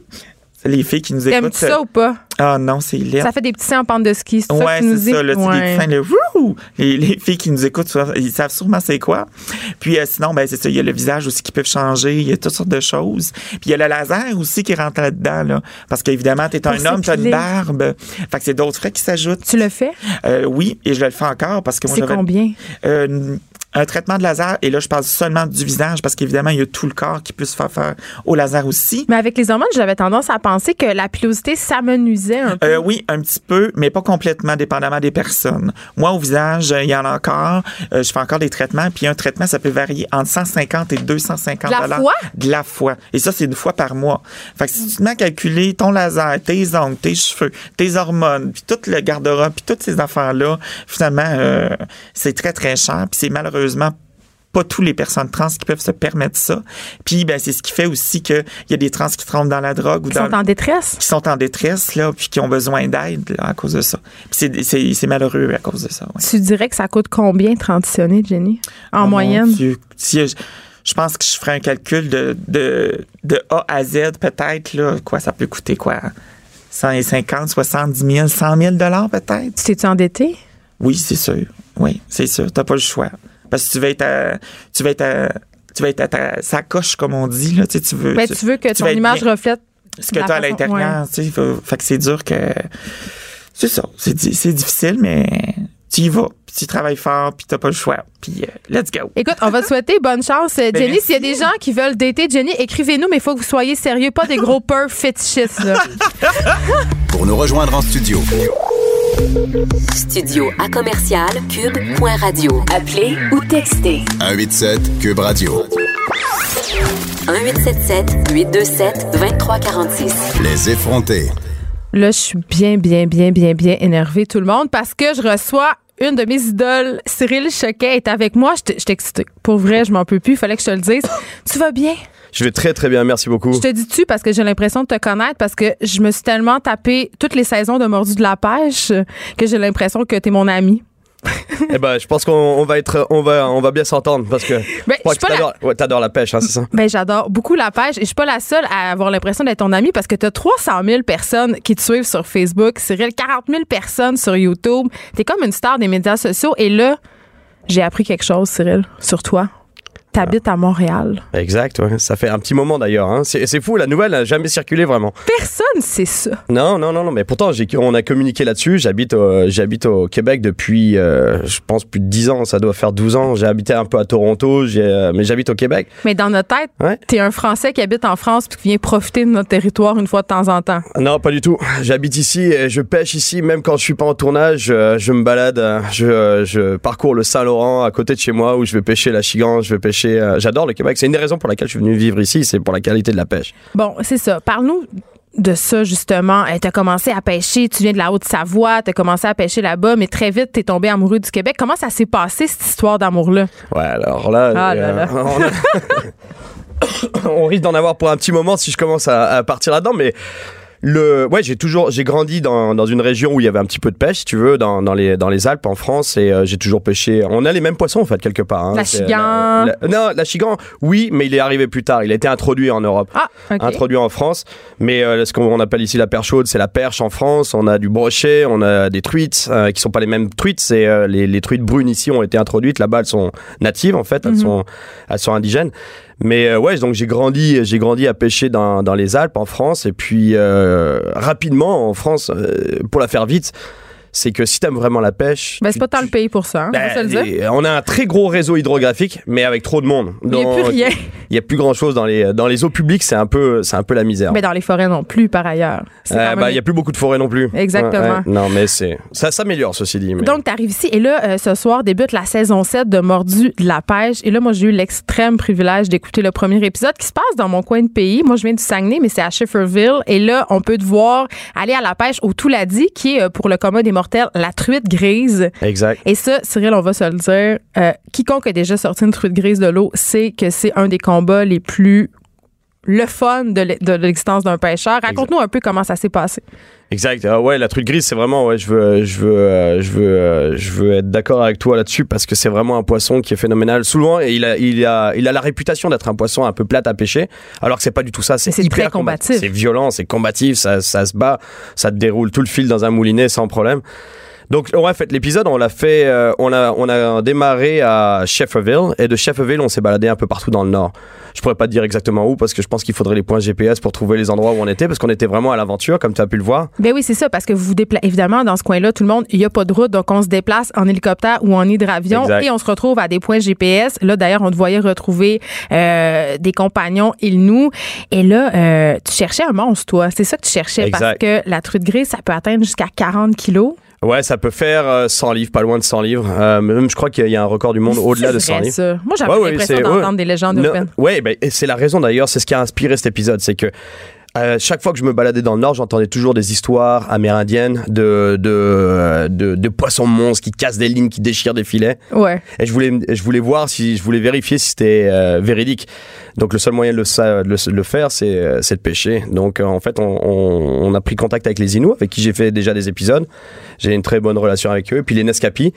[SPEAKER 4] Les filles qui nous écoutent.
[SPEAKER 3] Ça ou pas?
[SPEAKER 4] Ah non, c'est laid.
[SPEAKER 3] Ça fait des petits seins en pente de ski. C'est
[SPEAKER 4] Ouais, c'est ça. Là, c'est
[SPEAKER 3] Ouais.
[SPEAKER 4] des seins, le wouh! Les, les filles qui nous écoutent, ils savent sûrement c'est quoi. Puis euh, sinon, ben c'est ça. Il y a le visage aussi qui peut changer. Il y a toutes sortes de choses. Puis il y a le laser aussi qui rentre là-dedans, là. Parce qu'évidemment, t'es un homme, t'as une barbe. Fait que c'est d'autres frais qui s'ajoutent.
[SPEAKER 3] Tu le fais?
[SPEAKER 4] Euh, oui, et je le fais encore parce que moi,
[SPEAKER 3] C'est combien?
[SPEAKER 4] euh, un traitement de laser, et là, je parle seulement du visage parce qu'évidemment, il y a tout le corps qui peut se faire faire au laser aussi.
[SPEAKER 3] Mais avec les hormones, j'avais tendance à penser que la pilosité s'amenuisait un peu.
[SPEAKER 4] Euh, oui, un petit peu, mais pas complètement, dépendamment des personnes. Moi, au visage, il y en a encore. Euh, je fais encore des traitements. Puis un traitement, ça peut varier entre 150 et 250
[SPEAKER 3] De la fois?
[SPEAKER 4] De la fois. Et ça, c'est une fois par mois. Fait que si tu te mets à calculer ton laser, tes ongles, tes cheveux, tes hormones, puis tout le garde-robe, puis toutes ces affaires-là, finalement, euh, c'est très, très cher. Puis c'est malheureusement pas toutes les personnes trans qui peuvent se permettre ça. Puis ben c'est ce qui fait aussi qu'il y a des trans qui tombent dans la drogue ou dans
[SPEAKER 3] sont en détresse.
[SPEAKER 4] qui sont en détresse, là, puis qui ont besoin d'aide là, à cause de ça. Puis c'est- malheureux à cause de ça. ouais.
[SPEAKER 3] Tu dirais que ça coûte combien transitionner, Jenny? En
[SPEAKER 4] Oh
[SPEAKER 3] moyenne?
[SPEAKER 4] Si je, je pense que je ferais un calcul de, de, de A à Z, peut-être, là, quoi, ça peut coûter quoi? 150, 70 000, 100 000 dollars peut-être?
[SPEAKER 3] Tu t'es-tu endetté?
[SPEAKER 4] Oui, c'est sûr. Oui, c'est sûr. T'as pas le choix. Parce que tu vas être à, tu vas être à, tu vas être à ta sacoche, comme on dit, là. Tu, sais, tu veux,
[SPEAKER 3] Ben, tu veux que ton image
[SPEAKER 4] bien-
[SPEAKER 3] reflète
[SPEAKER 4] ce que tu as à l'intérieur. tu sais, faut- Fait que c'est dur que. C'est ça. C'est di- c'est difficile, mais tu y vas. Puis tu travailles fort, puis t'as pas le choix. Puis euh, let's go.
[SPEAKER 3] Écoute, on va te souhaiter bonne chance, euh, Jenny.
[SPEAKER 4] merci.
[SPEAKER 3] S'il y a des gens qui veulent dater Jenny, écrivez-nous, mais il faut que vous soyez sérieux, pas des gros [LAUGHS] peurs fétichistes. Là.
[SPEAKER 2] Pour nous rejoindre en studio,
[SPEAKER 1] Studio à commercial cube.radio. Appelez ou textez
[SPEAKER 2] 187 Cube Radio.
[SPEAKER 1] 1877 827 2346.
[SPEAKER 2] Les effrontés.
[SPEAKER 3] Là, je suis bien, bien, bien, bien, bien énervée, tout le monde, parce que je reçois une de mes idoles, Cyril Choquet, est avec moi. Je t- je suis excitée. Pour vrai, je m'en peux plus. Il fallait que je te le dise. Tu vas bien?
[SPEAKER 5] Je vais très très bien, merci beaucoup.
[SPEAKER 3] Je te dis-tu parce que j'ai l'impression de te connaître, parce que je me suis tellement tapé toutes les saisons de Mordu de la pêche que j'ai l'impression que t'es mon ami. [LAUGHS]
[SPEAKER 5] Eh ben, je pense qu'on on va être, on va, on va bien s'entendre parce que [LAUGHS]
[SPEAKER 3] Ben,
[SPEAKER 5] je crois que
[SPEAKER 3] la-
[SPEAKER 5] t'adores, ouais, t'adores la pêche, hein, c'est ça?
[SPEAKER 3] Ben, j'adore beaucoup la pêche et je suis pas la seule à avoir l'impression d'être ton ami parce que tu as 300 000 personnes qui te suivent sur Facebook, Cyril, 40 000 personnes sur YouTube. T'es comme une star des médias sociaux et là, j'ai appris quelque chose, Cyril, sur toi. T'habites à Montréal.
[SPEAKER 5] Exact, ouais. Ça fait un petit moment d'ailleurs. Hein. C'est fou, la nouvelle n'a jamais circulé vraiment.
[SPEAKER 3] Personne sait ça.
[SPEAKER 5] Non, non, non, non. Mais pourtant, on a communiqué là-dessus. J'habite, au- j'habite au Québec depuis, euh, je pense, plus de 10 ans. Ça doit faire 12 ans. J'ai habité un peu à Toronto, euh, mais j'habite au Québec.
[SPEAKER 3] Mais dans notre tête,
[SPEAKER 5] Ouais.
[SPEAKER 3] t'es un Français qui habite en France puis qui vient profiter de notre territoire une fois de temps en temps.
[SPEAKER 5] Non, pas du tout. J'habite ici, et je pêche ici, même quand je suis pas en tournage. euh, Je me balade, je, je parcours le Saint-Laurent à côté de chez moi où je vais pêcher la chigan, je vais pêcher. Euh, J'adore le Québec. C'est une des raisons pour laquelle je suis venu vivre ici, c'est pour la qualité de la pêche.
[SPEAKER 3] Bon, c'est ça. Parle-nous de ça, justement. Tu as commencé à pêcher, tu viens de la Haute-Savoie, tu as commencé à pêcher là-bas, mais très vite, tu es tombé amoureux du Québec. Comment ça s'est passé, cette histoire d'amour-là?
[SPEAKER 5] Ouais, alors là,
[SPEAKER 3] Ah là là.
[SPEAKER 5] on, a- [COUGHS] [COUGHS] on risque d'en avoir pour un petit moment si je commence à, à partir là-dedans, mais le, ouais, j'ai toujours, j'ai grandi dans, dans une région où il y avait un petit peu de pêche, si tu veux, dans, dans les dans les Alpes en France, et euh, j'ai toujours pêché. On a les mêmes poissons en fait quelque part. hein.
[SPEAKER 3] La
[SPEAKER 5] C'est,
[SPEAKER 3] chigan.
[SPEAKER 5] la- la- non, la chigan, oui, mais il est arrivé plus tard. Il a été introduit en Europe.
[SPEAKER 3] Ah.
[SPEAKER 5] Introduit en France, mais euh, ce qu'on appelle ici la perche chaude, c'est la perche en France. On a du brochet, on a des truites euh, qui sont pas les mêmes truites. C'est euh, les, les truites brunes ici ont été introduites. Là-bas, elles sont natives en fait, elles
[SPEAKER 3] Mhm.
[SPEAKER 5] sont elles sont indigènes. Mais euh, ouais, donc j'ai grandi, j'ai grandi à pêcher dans, dans les Alpes en France, et puis euh, rapidement en France, euh, pour la faire vite, c'est que si t'aimes vraiment la pêche,
[SPEAKER 3] Ben, c'est pas tant le pays pour ça, hein, on va se le
[SPEAKER 5] ben,
[SPEAKER 3] dire.
[SPEAKER 5] on a un très gros réseau hydrographique, mais avec trop de monde.
[SPEAKER 3] Il n'y a plus rien.
[SPEAKER 5] Il y a plus grand chose dans les dans les eaux publiques, c'est un peu un peu la misère.
[SPEAKER 3] Mais dans les forêts non plus, par ailleurs.
[SPEAKER 5] Euh, bah,
[SPEAKER 3] même-
[SPEAKER 5] il y a plus beaucoup de forêts non plus.
[SPEAKER 3] Exactement.
[SPEAKER 5] Ouais, ouais. Non, mais c'est ça s'améliore ceci dit. mais-
[SPEAKER 3] Donc, tu arrives ici et là, euh, ce soir débute la saison 7 de Mordu de la pêche. Et là, moi, j'ai eu l'extrême privilège d'écouter le premier épisode qui se passe dans mon coin de pays. Moi, je viens du Saguenay, mais c'est à Schifferville. Et là, on peut te voir aller à la pêche au Touladi, qui est, euh, pour le commun des mortels, la truite grise.
[SPEAKER 5] exact.
[SPEAKER 3] Et ça, Cyril, on va se le dire, euh, quiconque a déjà sorti une truite grise de l'eau sait que c'est un des combats les plus le fun de l'e- de l'existence d'un pêcheur. Raconte-nous un peu comment ça s'est passé.
[SPEAKER 5] Exact. Ah ouais, la truite grise, c'est vraiment ouais, je veux je veux euh, je veux euh, je veux être d'accord avec toi là-dessus parce que c'est vraiment un poisson qui est phénoménal. Souvent, il a il a il a la réputation d'être un poisson un peu plate à pêcher, alors que c'est pas du tout ça, c'est hyper
[SPEAKER 3] très combatif.
[SPEAKER 5] C'est violent, c'est combatif, ça ça se bat, ça te déroule tout le fil dans un moulinet sans problème. Donc ouais, fait l'épisode on l'a fait euh, on a on a démarré à Shefferville et de Shefferville on s'est baladé un peu partout dans le nord. Je pourrais pas te dire exactement où parce que je pense qu'il faudrait les points GPS pour trouver les endroits où on était parce qu'on était vraiment à l'aventure comme tu as pu le voir.
[SPEAKER 3] Ben oui, c'est ça, parce que vous vous déplacez. Évidemment, dans ce coin-là, tout le monde, il n'y a pas de route, donc on se déplace en hélicoptère ou en hydravion
[SPEAKER 5] Exact.
[SPEAKER 3] et on se retrouve à des points GPS. Là, d'ailleurs, on te voyait retrouver euh, des compagnons, il nous. Et là, euh, tu cherchais un monstre, toi. C'est ça que tu cherchais, parce que la truite grise, ça peut atteindre jusqu'à 40 kilos.
[SPEAKER 5] Ouais, ça peut faire euh, 100 livres, pas loin de 100 livres. Euh, même, je crois qu'il y a un record du monde au-delà de
[SPEAKER 3] C'est
[SPEAKER 5] 100
[SPEAKER 3] vrai,
[SPEAKER 5] livres.
[SPEAKER 3] ça. Moi, j'avais
[SPEAKER 5] Ouais,
[SPEAKER 3] l'impression d'entendre
[SPEAKER 5] ouais.
[SPEAKER 3] des légendes urbaines.
[SPEAKER 5] ouais, ben, et c'est la raison d'ailleurs, c'est ce qui a inspiré cet épisode, c'est que euh, chaque fois que je me baladais dans le Nord, j'entendais toujours des histoires amérindiennes de, de, euh, de, de poissons monstres qui cassent des lignes, qui déchirent des filets.
[SPEAKER 3] Ouais.
[SPEAKER 5] Et je voulais, je voulais voir si, je voulais vérifier si c'était euh, véridique. Donc le seul moyen de le, de le, faire, c'est, de pêcher. Donc en fait, on, on, on a pris contact avec les Inuits, avec qui j'ai fait déjà des épisodes. J'ai une très bonne relation avec eux. Et puis les Nescapi.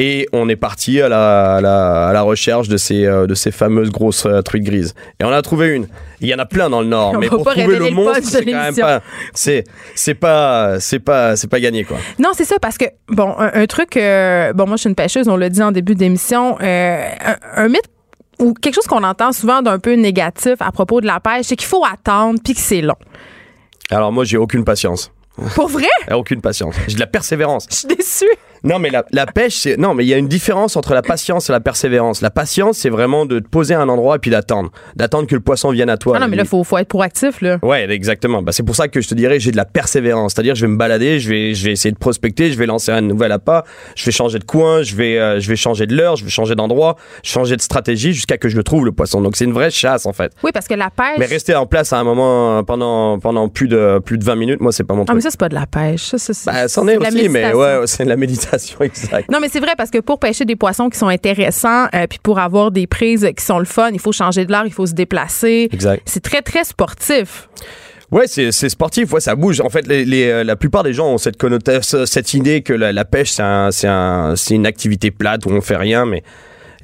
[SPEAKER 5] Et on est parti à la, à la, à la recherche de ces, euh, de ces fameuses grosses euh, truites grises. Et on en a trouvé une. Il y en a plein dans le Nord. [LAUGHS]
[SPEAKER 3] On
[SPEAKER 5] mais pour trouver le
[SPEAKER 3] le
[SPEAKER 5] monstre, c'est quand même pas, c'est, c'est pas, c'est pas, c'est pas gagné, quoi.
[SPEAKER 3] Non, c'est ça, parce que, bon, un, un truc, euh, bon, moi, je suis une pêcheuse, on l'a dit en début d'émission, euh, un, un mythe ou quelque chose qu'on entend souvent d'un peu négatif à propos de la pêche, c'est qu'il faut attendre puis que c'est long.
[SPEAKER 5] Alors moi, j'ai aucune patience.
[SPEAKER 3] Pour vrai?
[SPEAKER 5] Aucune patience. J'ai de la persévérance.
[SPEAKER 3] Je suis déçue.
[SPEAKER 5] Non, mais la, la pêche, c'est. Non, mais il y a une différence entre la patience et la persévérance. La patience, c'est vraiment de te poser à un endroit et puis d'attendre. D'attendre que le poisson vienne à toi.
[SPEAKER 3] Ah non, mais là, faut, faut être proactif, là.
[SPEAKER 5] Ouais, exactement. Bah, c'est pour ça que je te dirais, j'ai de la persévérance. C'est-à-dire, je vais me balader, je vais, je vais essayer de prospecter, je vais lancer un nouvel appât, je vais changer de coin, je vais, euh, je vais changer de l'heure, je vais changer d'endroit, changer de stratégie jusqu'à que je le trouve, le poisson. Donc, c'est une vraie chasse, en fait.
[SPEAKER 3] Oui, parce que la pêche.
[SPEAKER 5] Mais rester en place à un moment pendant, pendant plus, de, plus de 20 minutes, moi, c'est pas mon
[SPEAKER 3] Ah,
[SPEAKER 5] truc.
[SPEAKER 3] Ça, c'est pas de la pêche. Ça, ça, c'est-
[SPEAKER 5] Bah, c'en
[SPEAKER 3] c'est
[SPEAKER 5] est
[SPEAKER 3] de la
[SPEAKER 5] aussi, mais ouais, c'est de la méditation, [LAUGHS] exact.
[SPEAKER 3] Non, mais c'est vrai parce que pour pêcher des poissons qui sont intéressants, euh, puis pour avoir des prises qui sont le fun, il faut changer de l'air, il faut se déplacer.
[SPEAKER 5] Exact.
[SPEAKER 3] C'est très, très sportif.
[SPEAKER 5] Ouais, c'est c'est sportif, ouais, ça bouge. En fait, les, les, euh, la plupart des gens ont cette connotation, cette idée que la, la pêche, c'est un, c'est un, c'est une activité plate où on fait rien, mais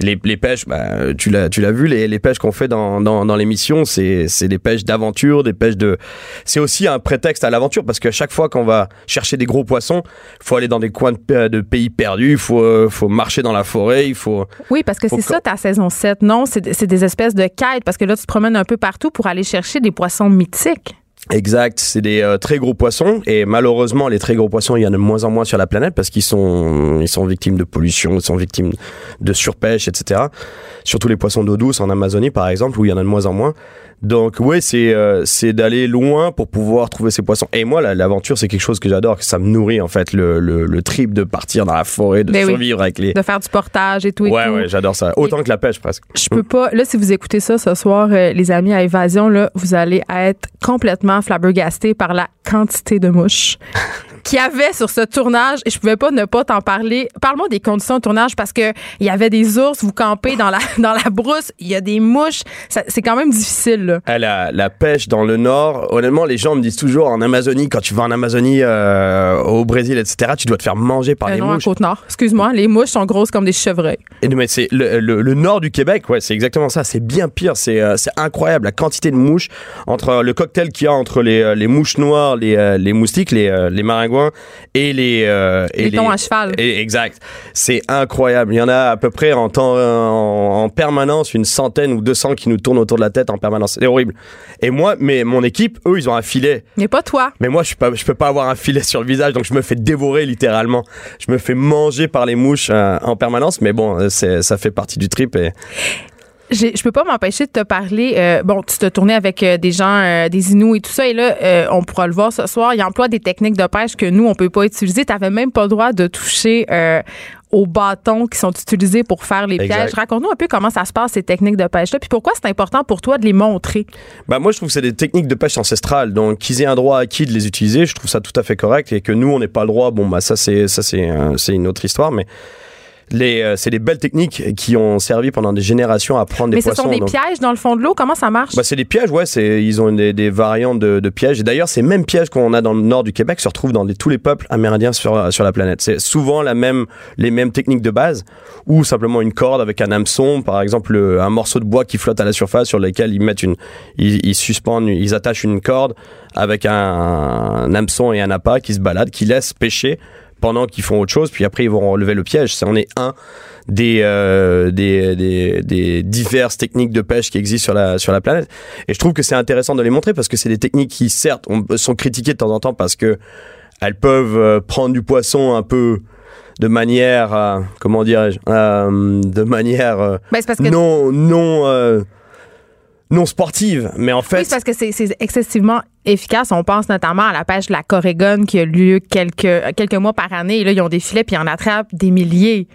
[SPEAKER 5] les, les pêches, bah, tu l'as, tu l'as vu, les, les pêches qu'on fait dans, dans, dans l'émission, c'est, c'est des pêches d'aventure, des pêches de. C'est aussi un prétexte à l'aventure parce qu'à chaque fois qu'on va chercher des gros poissons, faut aller dans des coins de, de pays perdus, il faut, faut marcher dans la forêt, il faut.
[SPEAKER 3] Oui, parce que c'est
[SPEAKER 5] que-
[SPEAKER 3] ça ta saison 7, non? C'est c'est des espèces de quêtes parce que là, tu te promènes un peu partout pour aller chercher des poissons mythiques.
[SPEAKER 5] Exact, c'est des euh, très gros poissons et malheureusement les très gros poissons il y en a de moins en moins sur la planète parce qu'ils sont ils sont victimes de pollution, ils sont victimes de surpêche, etc. Surtout les poissons d'eau douce en Amazonie par exemple où il y en a de moins en moins. Donc ouais c'est euh, c'est d'aller loin pour pouvoir trouver ces poissons. Et moi la- l'aventure c'est quelque chose que j'adore, que ça me nourrit en fait le, le, le trip de partir dans la forêt, de
[SPEAKER 3] Ben oui.
[SPEAKER 5] survivre avec les.
[SPEAKER 3] De faire du portage et tout et
[SPEAKER 5] Ouais
[SPEAKER 3] tout.
[SPEAKER 5] ouais j'adore ça autant que la pêche presque.
[SPEAKER 3] Je peux pas. Là, si vous écoutez ça ce soir, euh, les amis à Évasion, là, vous allez être complètement flabbergastés par la quantité de mouches [LAUGHS] qu'il y avait sur ce tournage. Et je pouvais pas ne pas t'en parler. Parle-moi des conditions de tournage parce que il y avait des ours, vous campez dans la, [LAUGHS] dans la brousse, il y a des mouches. C'est quand même difficile, là.
[SPEAKER 5] À la, la pêche dans le nord, honnêtement, les gens me disent toujours en Amazonie, quand tu vas en Amazonie, euh, au Brésil, etc., tu dois te faire manger par
[SPEAKER 3] Euh,
[SPEAKER 5] les
[SPEAKER 3] non,
[SPEAKER 5] mouches.
[SPEAKER 3] Côte-Nord. Excuse-moi, les mouches sont grosses comme des chevreuils.
[SPEAKER 5] Et mais c'est le, le- le nord du Québec, ouais, c'est exactement ça. C'est bien pire. C'est euh, c'est incroyable la quantité de mouches entre le cocktail qu'il y a entre les, euh, les mouches noires, les, euh, les moustiques, les, les maringouins et les euh, et
[SPEAKER 3] Les thons à cheval.
[SPEAKER 5] et- exact. C'est incroyable. Il y en a à peu près en temps en, en permanence une centaine ou 200 qui nous tournent autour de la tête en permanence. C'est horrible. Et moi, mais mon équipe, eux, ils ont un filet.
[SPEAKER 3] Mais pas toi.
[SPEAKER 5] Mais moi, je suis pas, je peux pas avoir un filet sur le visage, donc je me fais dévorer littéralement. Je me fais manger par les mouches euh, en permanence, mais bon, euh, c'est, ça fait partie du trip. Et...
[SPEAKER 3] Je peux pas m'empêcher de te parler. euh, bon, tu te tournais avec euh, des gens, euh, des Inuits et tout ça, et là, on pourra le voir ce soir. Ils emploient des techniques de pêche que nous, on peut pas utiliser. Tu n'avais même pas le droit de toucher aux bâtons qui sont utilisés pour faire les
[SPEAKER 5] Exact.
[SPEAKER 3] pièges. Raconte-nous un peu comment ça se passe, ces techniques de pêche-là, puis pourquoi c'est important pour toi de les montrer?
[SPEAKER 5] Bah moi, je trouve que c'est des techniques de pêche ancestrales, donc qu'ils aient un droit acquis de les utiliser, je trouve ça tout à fait correct, et que nous, on n'ait pas le droit. Bon, bah ça, c'est ça, c'est c'est une autre histoire, mais les, euh, c'est des belles techniques qui ont servi pendant des générations à prendre des
[SPEAKER 3] Mais ce
[SPEAKER 5] poissons.
[SPEAKER 3] sont des
[SPEAKER 5] donc-
[SPEAKER 3] pièges dans le fond de l'eau. Comment ça marche?
[SPEAKER 5] Bah, c'est des pièges, ouais. C'est, ils ont des, des variantes de, de pièges. Et d'ailleurs, ces mêmes pièges qu'on a dans le nord du Québec se retrouvent dans tous les peuples amérindiens sur, sur la planète. C'est souvent la même, les mêmes techniques de base, ou simplement une corde avec un hameçon, par exemple le- un morceau de bois qui flotte à la surface sur lequel ils mettent une, ils, ils suspendent, ils attachent une corde avec un, un hameçon et un appât qui se baladent, qui laissent pêcher pendant qu'ils font autre chose, puis après ils vont relever le piège. Ça en est un des, euh, des, des, des diverses techniques de pêche qui existent sur la, sur la planète. Et je trouve que c'est intéressant de les montrer parce que c'est des techniques qui, certes, ont- sont critiquées de temps en temps parce que elles peuvent euh, prendre du poisson un peu de manière, euh, comment dirais-je, euh, de manière
[SPEAKER 3] Ben, parce que
[SPEAKER 5] non, non, non sportive. Mais en
[SPEAKER 3] Oui,
[SPEAKER 5] fait,
[SPEAKER 3] c'est parce que c'est excessivement efficace. On pense notamment à la pêche de la Corégone qui a lieu quelques, quelques mois par année. Et là, ils ont des filets puis ils en attrapent des milliers.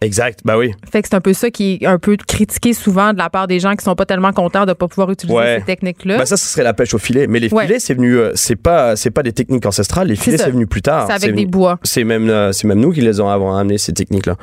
[SPEAKER 5] Exact, bah oui.
[SPEAKER 3] Fait que c'est un peu ça qui est un peu critiqué souvent de la part des gens qui sont pas tellement contents de pas pouvoir utiliser
[SPEAKER 5] Ouais.
[SPEAKER 3] ces techniques-là.
[SPEAKER 5] Bah ça, ce serait la pêche au filet. Mais les
[SPEAKER 3] Ouais.
[SPEAKER 5] filets, c'est venu, euh, c'est pas, c'est pas des techniques ancestrales. Les filets, c'est venu plus tard.
[SPEAKER 3] c'est avec
[SPEAKER 5] venu-
[SPEAKER 3] des bois.
[SPEAKER 5] C'est même, euh, c'est même nous qui les avons amené ces techniques-là.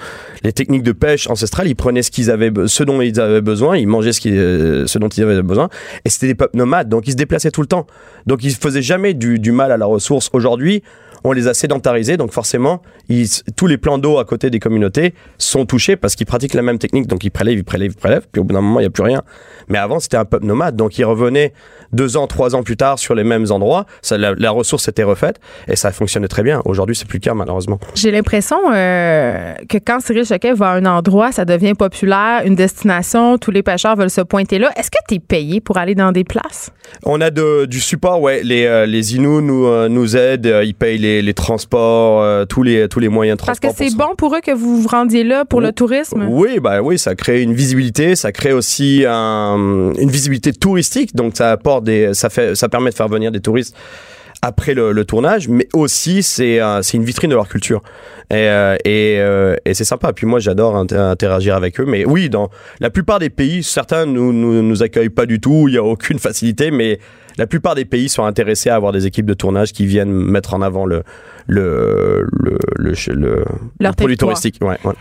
[SPEAKER 5] Les techniques de pêche ancestrales, ils prenaient ce qu'ils avaient, ce dont ils avaient besoin, ils mangeaient ce, qui, euh, ce dont ils avaient besoin, et c'était des peuples nomades, donc ils se déplaçaient tout le temps. Donc ils faisaient jamais du, du mal à la ressource. Aujourd'hui, on les a sédentarisés, donc forcément, ils- tous les plans d'eau à côté des communautés sont touchés parce qu'ils pratiquent la même technique, donc ils prélèvent, ils prélèvent, ils prélèvent, puis au bout d'un moment, il n'y a plus rien. Mais avant, c'était un peuple nomade, donc ils revenaient deux ans, trois ans plus tard sur les mêmes endroits, ça, la, la ressource était refaite, et ça fonctionnait très bien. Aujourd'hui, c'est plus le cas, malheureusement.
[SPEAKER 3] J'ai l'impression euh, que quand Cyril Choquet va à un endroit, ça devient populaire, une destination, tous les pêcheurs veulent se pointer là. Est-ce que tu es payé pour aller dans des places?
[SPEAKER 5] On a de, du support, ouais. Les, euh, les Inuits nous, euh, nous aident, euh, ils payent les, les transports, euh, tous, les, tous les moyens de
[SPEAKER 3] Parce
[SPEAKER 5] transport.
[SPEAKER 3] que c'est bon pour eux que vous vous rendiez là pour
[SPEAKER 5] Oui.
[SPEAKER 3] le tourisme?
[SPEAKER 5] Oui, bah oui, ça crée une visibilité, ça crée aussi un- une visibilité touristique, donc ça apporte des, ça fait, ça permet de faire venir des touristes après le, le tournage, mais aussi c'est euh, une vitrine de leur culture et euh, et, euh, et c'est sympa. Puis moi j'adore inter- interagir avec eux, mais oui, dans la plupart des pays, certains nous nous, nous accueillent pas du tout, il y a aucune facilité, mais la plupart des pays sont intéressés à avoir des équipes de tournage qui viennent mettre en avant le le le le, le- le
[SPEAKER 3] Leur
[SPEAKER 5] produit touristique. Ouais, ouais.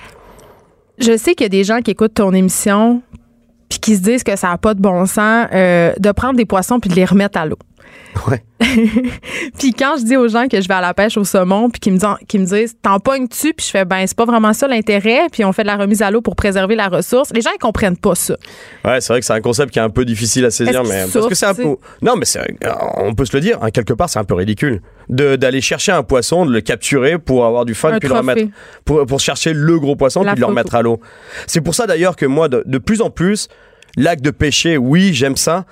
[SPEAKER 3] Je sais qu'il y a des gens qui écoutent ton émission puis qui se disent que ça n'a pas de bon sens euh, de prendre des poissons puis de les remettre à l'eau.
[SPEAKER 5] Ouais. [LAUGHS]
[SPEAKER 3] Puis quand je dis aux gens que je vais à la pêche au saumon puis qu'ils me, disent- qu'ils me disent t'en pognes-tu puis je fais ben c'est pas vraiment ça l'intérêt puis on fait de la remise à l'eau pour préserver la ressource. Les gens ils comprennent pas ça.
[SPEAKER 5] Ouais, c'est vrai que c'est un concept qui est un peu difficile à saisir, mais parce que c'est un peu. Non, mais c'est, on peut se le dire. hein, quelque part, c'est un peu ridicule d'aller chercher un poisson, de le capturer pour avoir du fun,
[SPEAKER 3] Un
[SPEAKER 5] puis le remettre pour pour chercher le gros poisson,
[SPEAKER 3] La
[SPEAKER 5] puis de le remettre à l'eau. C'est pour ça d'ailleurs que moi, de, de plus en plus, l'acte de pêcher, oui, j'aime ça.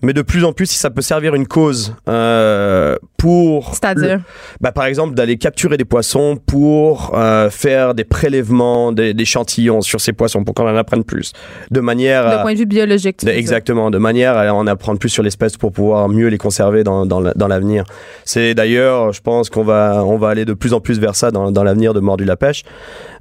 [SPEAKER 5] Mais de plus en plus, si ça peut servir une cause euh, pour
[SPEAKER 3] C'est-à-dire
[SPEAKER 5] bah, par exemple, d'aller capturer des poissons pour euh, faire des prélèvements, des, des échantillons sur ces poissons pour qu'on en apprenne plus, de manière
[SPEAKER 3] de point de vue biologique. tu
[SPEAKER 5] de- exactement, de manière à en apprendre plus sur l'espèce pour pouvoir mieux les conserver dans, dans, la- dans l'avenir. C'est d'ailleurs, je pense qu'on va, on va aller de plus en plus vers ça dans, dans l'avenir de Mordu la pêche.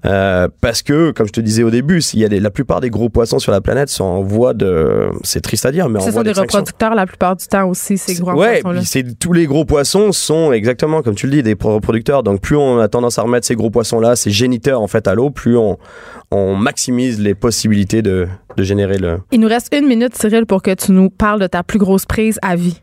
[SPEAKER 5] Euh, parce que, comme je te disais au début, il y a des- la plupart des gros poissons sur la planète sont en voie de. C'est triste à dire, mais en voie
[SPEAKER 3] des
[SPEAKER 5] d'extinction.
[SPEAKER 3] Reproducteurs la plupart du temps aussi ces gros
[SPEAKER 5] Ouais,
[SPEAKER 3] poissons
[SPEAKER 5] c'est tous les gros poissons sont exactement comme tu le dis des pro- reproducteurs. Donc plus on a tendance à remettre ces gros poissons là, ces géniteurs en fait à l'eau, plus on, on maximise les possibilités de, de générer le
[SPEAKER 3] Il nous reste une minute Cyril pour que tu nous parles de ta plus grosse prise à vie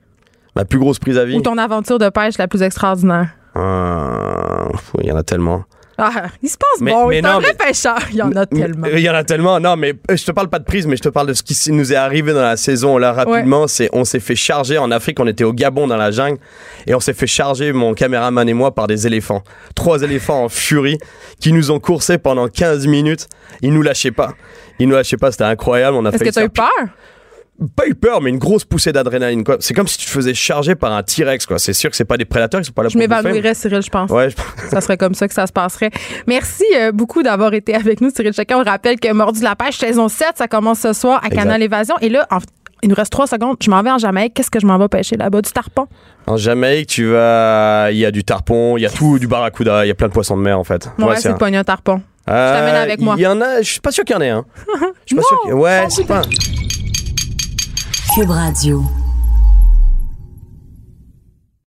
[SPEAKER 5] ma plus grosse prise à vie?
[SPEAKER 3] ou ton aventure de pêche la plus extraordinaire.
[SPEAKER 5] Euh, il y en a tellement.
[SPEAKER 3] Ah, il se passe
[SPEAKER 5] Mais-
[SPEAKER 3] bon,
[SPEAKER 5] mais
[SPEAKER 3] il est un vrai pêcheur, il y en a tellement.
[SPEAKER 5] Il y en a tellement. Non, mais euh, je te parle pas de prise, mais je te parle de ce qui nous est arrivé dans la saison. Là, rapidement, c'est on s'est fait charger en Afrique. On était au Gabon dans la jungle et on s'est fait charger, mon caméraman et moi, par des éléphants. Trois éléphants en furie qui nous ont coursé pendant 15 minutes. Ils nous lâchaient pas. Ils nous lâchaient pas. C'était incroyable. On a
[SPEAKER 3] Est-ce que tu as eu peur?
[SPEAKER 5] Pas eu peur, mais une grosse poussée d'adrénaline. quoi. C'est comme si tu te faisais charger par un T-Rex. quoi. C'est sûr que c'est pas des prédateurs, ils sont pas là
[SPEAKER 3] Je
[SPEAKER 5] pour bouffer.
[SPEAKER 3] m'évanouirais, Cyril, je pense.
[SPEAKER 5] Ouais, je- [LAUGHS]
[SPEAKER 3] Ça serait comme ça que ça se passerait. Merci euh, beaucoup d'avoir été avec nous, Cyril Chacun. On rappelle que Mordu la pêche, saison 7, ça commence ce soir à
[SPEAKER 5] Exact.
[SPEAKER 3] Canal Évasion. Et là, en- il nous reste trois secondes. Je m'en vais en Jamaïque. Qu'est-ce que je m'en vais pêcher là-bas? Du tarpon?
[SPEAKER 5] En Jamaïque, tu vas, il y a du tarpon, il y a tout, du barracuda, il y a plein de poissons de mer en fait.
[SPEAKER 3] Ouais,
[SPEAKER 5] Ouais,
[SPEAKER 3] c'est
[SPEAKER 5] un-
[SPEAKER 3] de pogner un tarpon.
[SPEAKER 5] Euh,
[SPEAKER 3] t'amène avec moi.
[SPEAKER 5] Il y en a, je suis pas sûr qu'il y en ait un. Je suis pas [LAUGHS] sûr. qu'il- Ouais, c'est pas.
[SPEAKER 1] Cube Radio.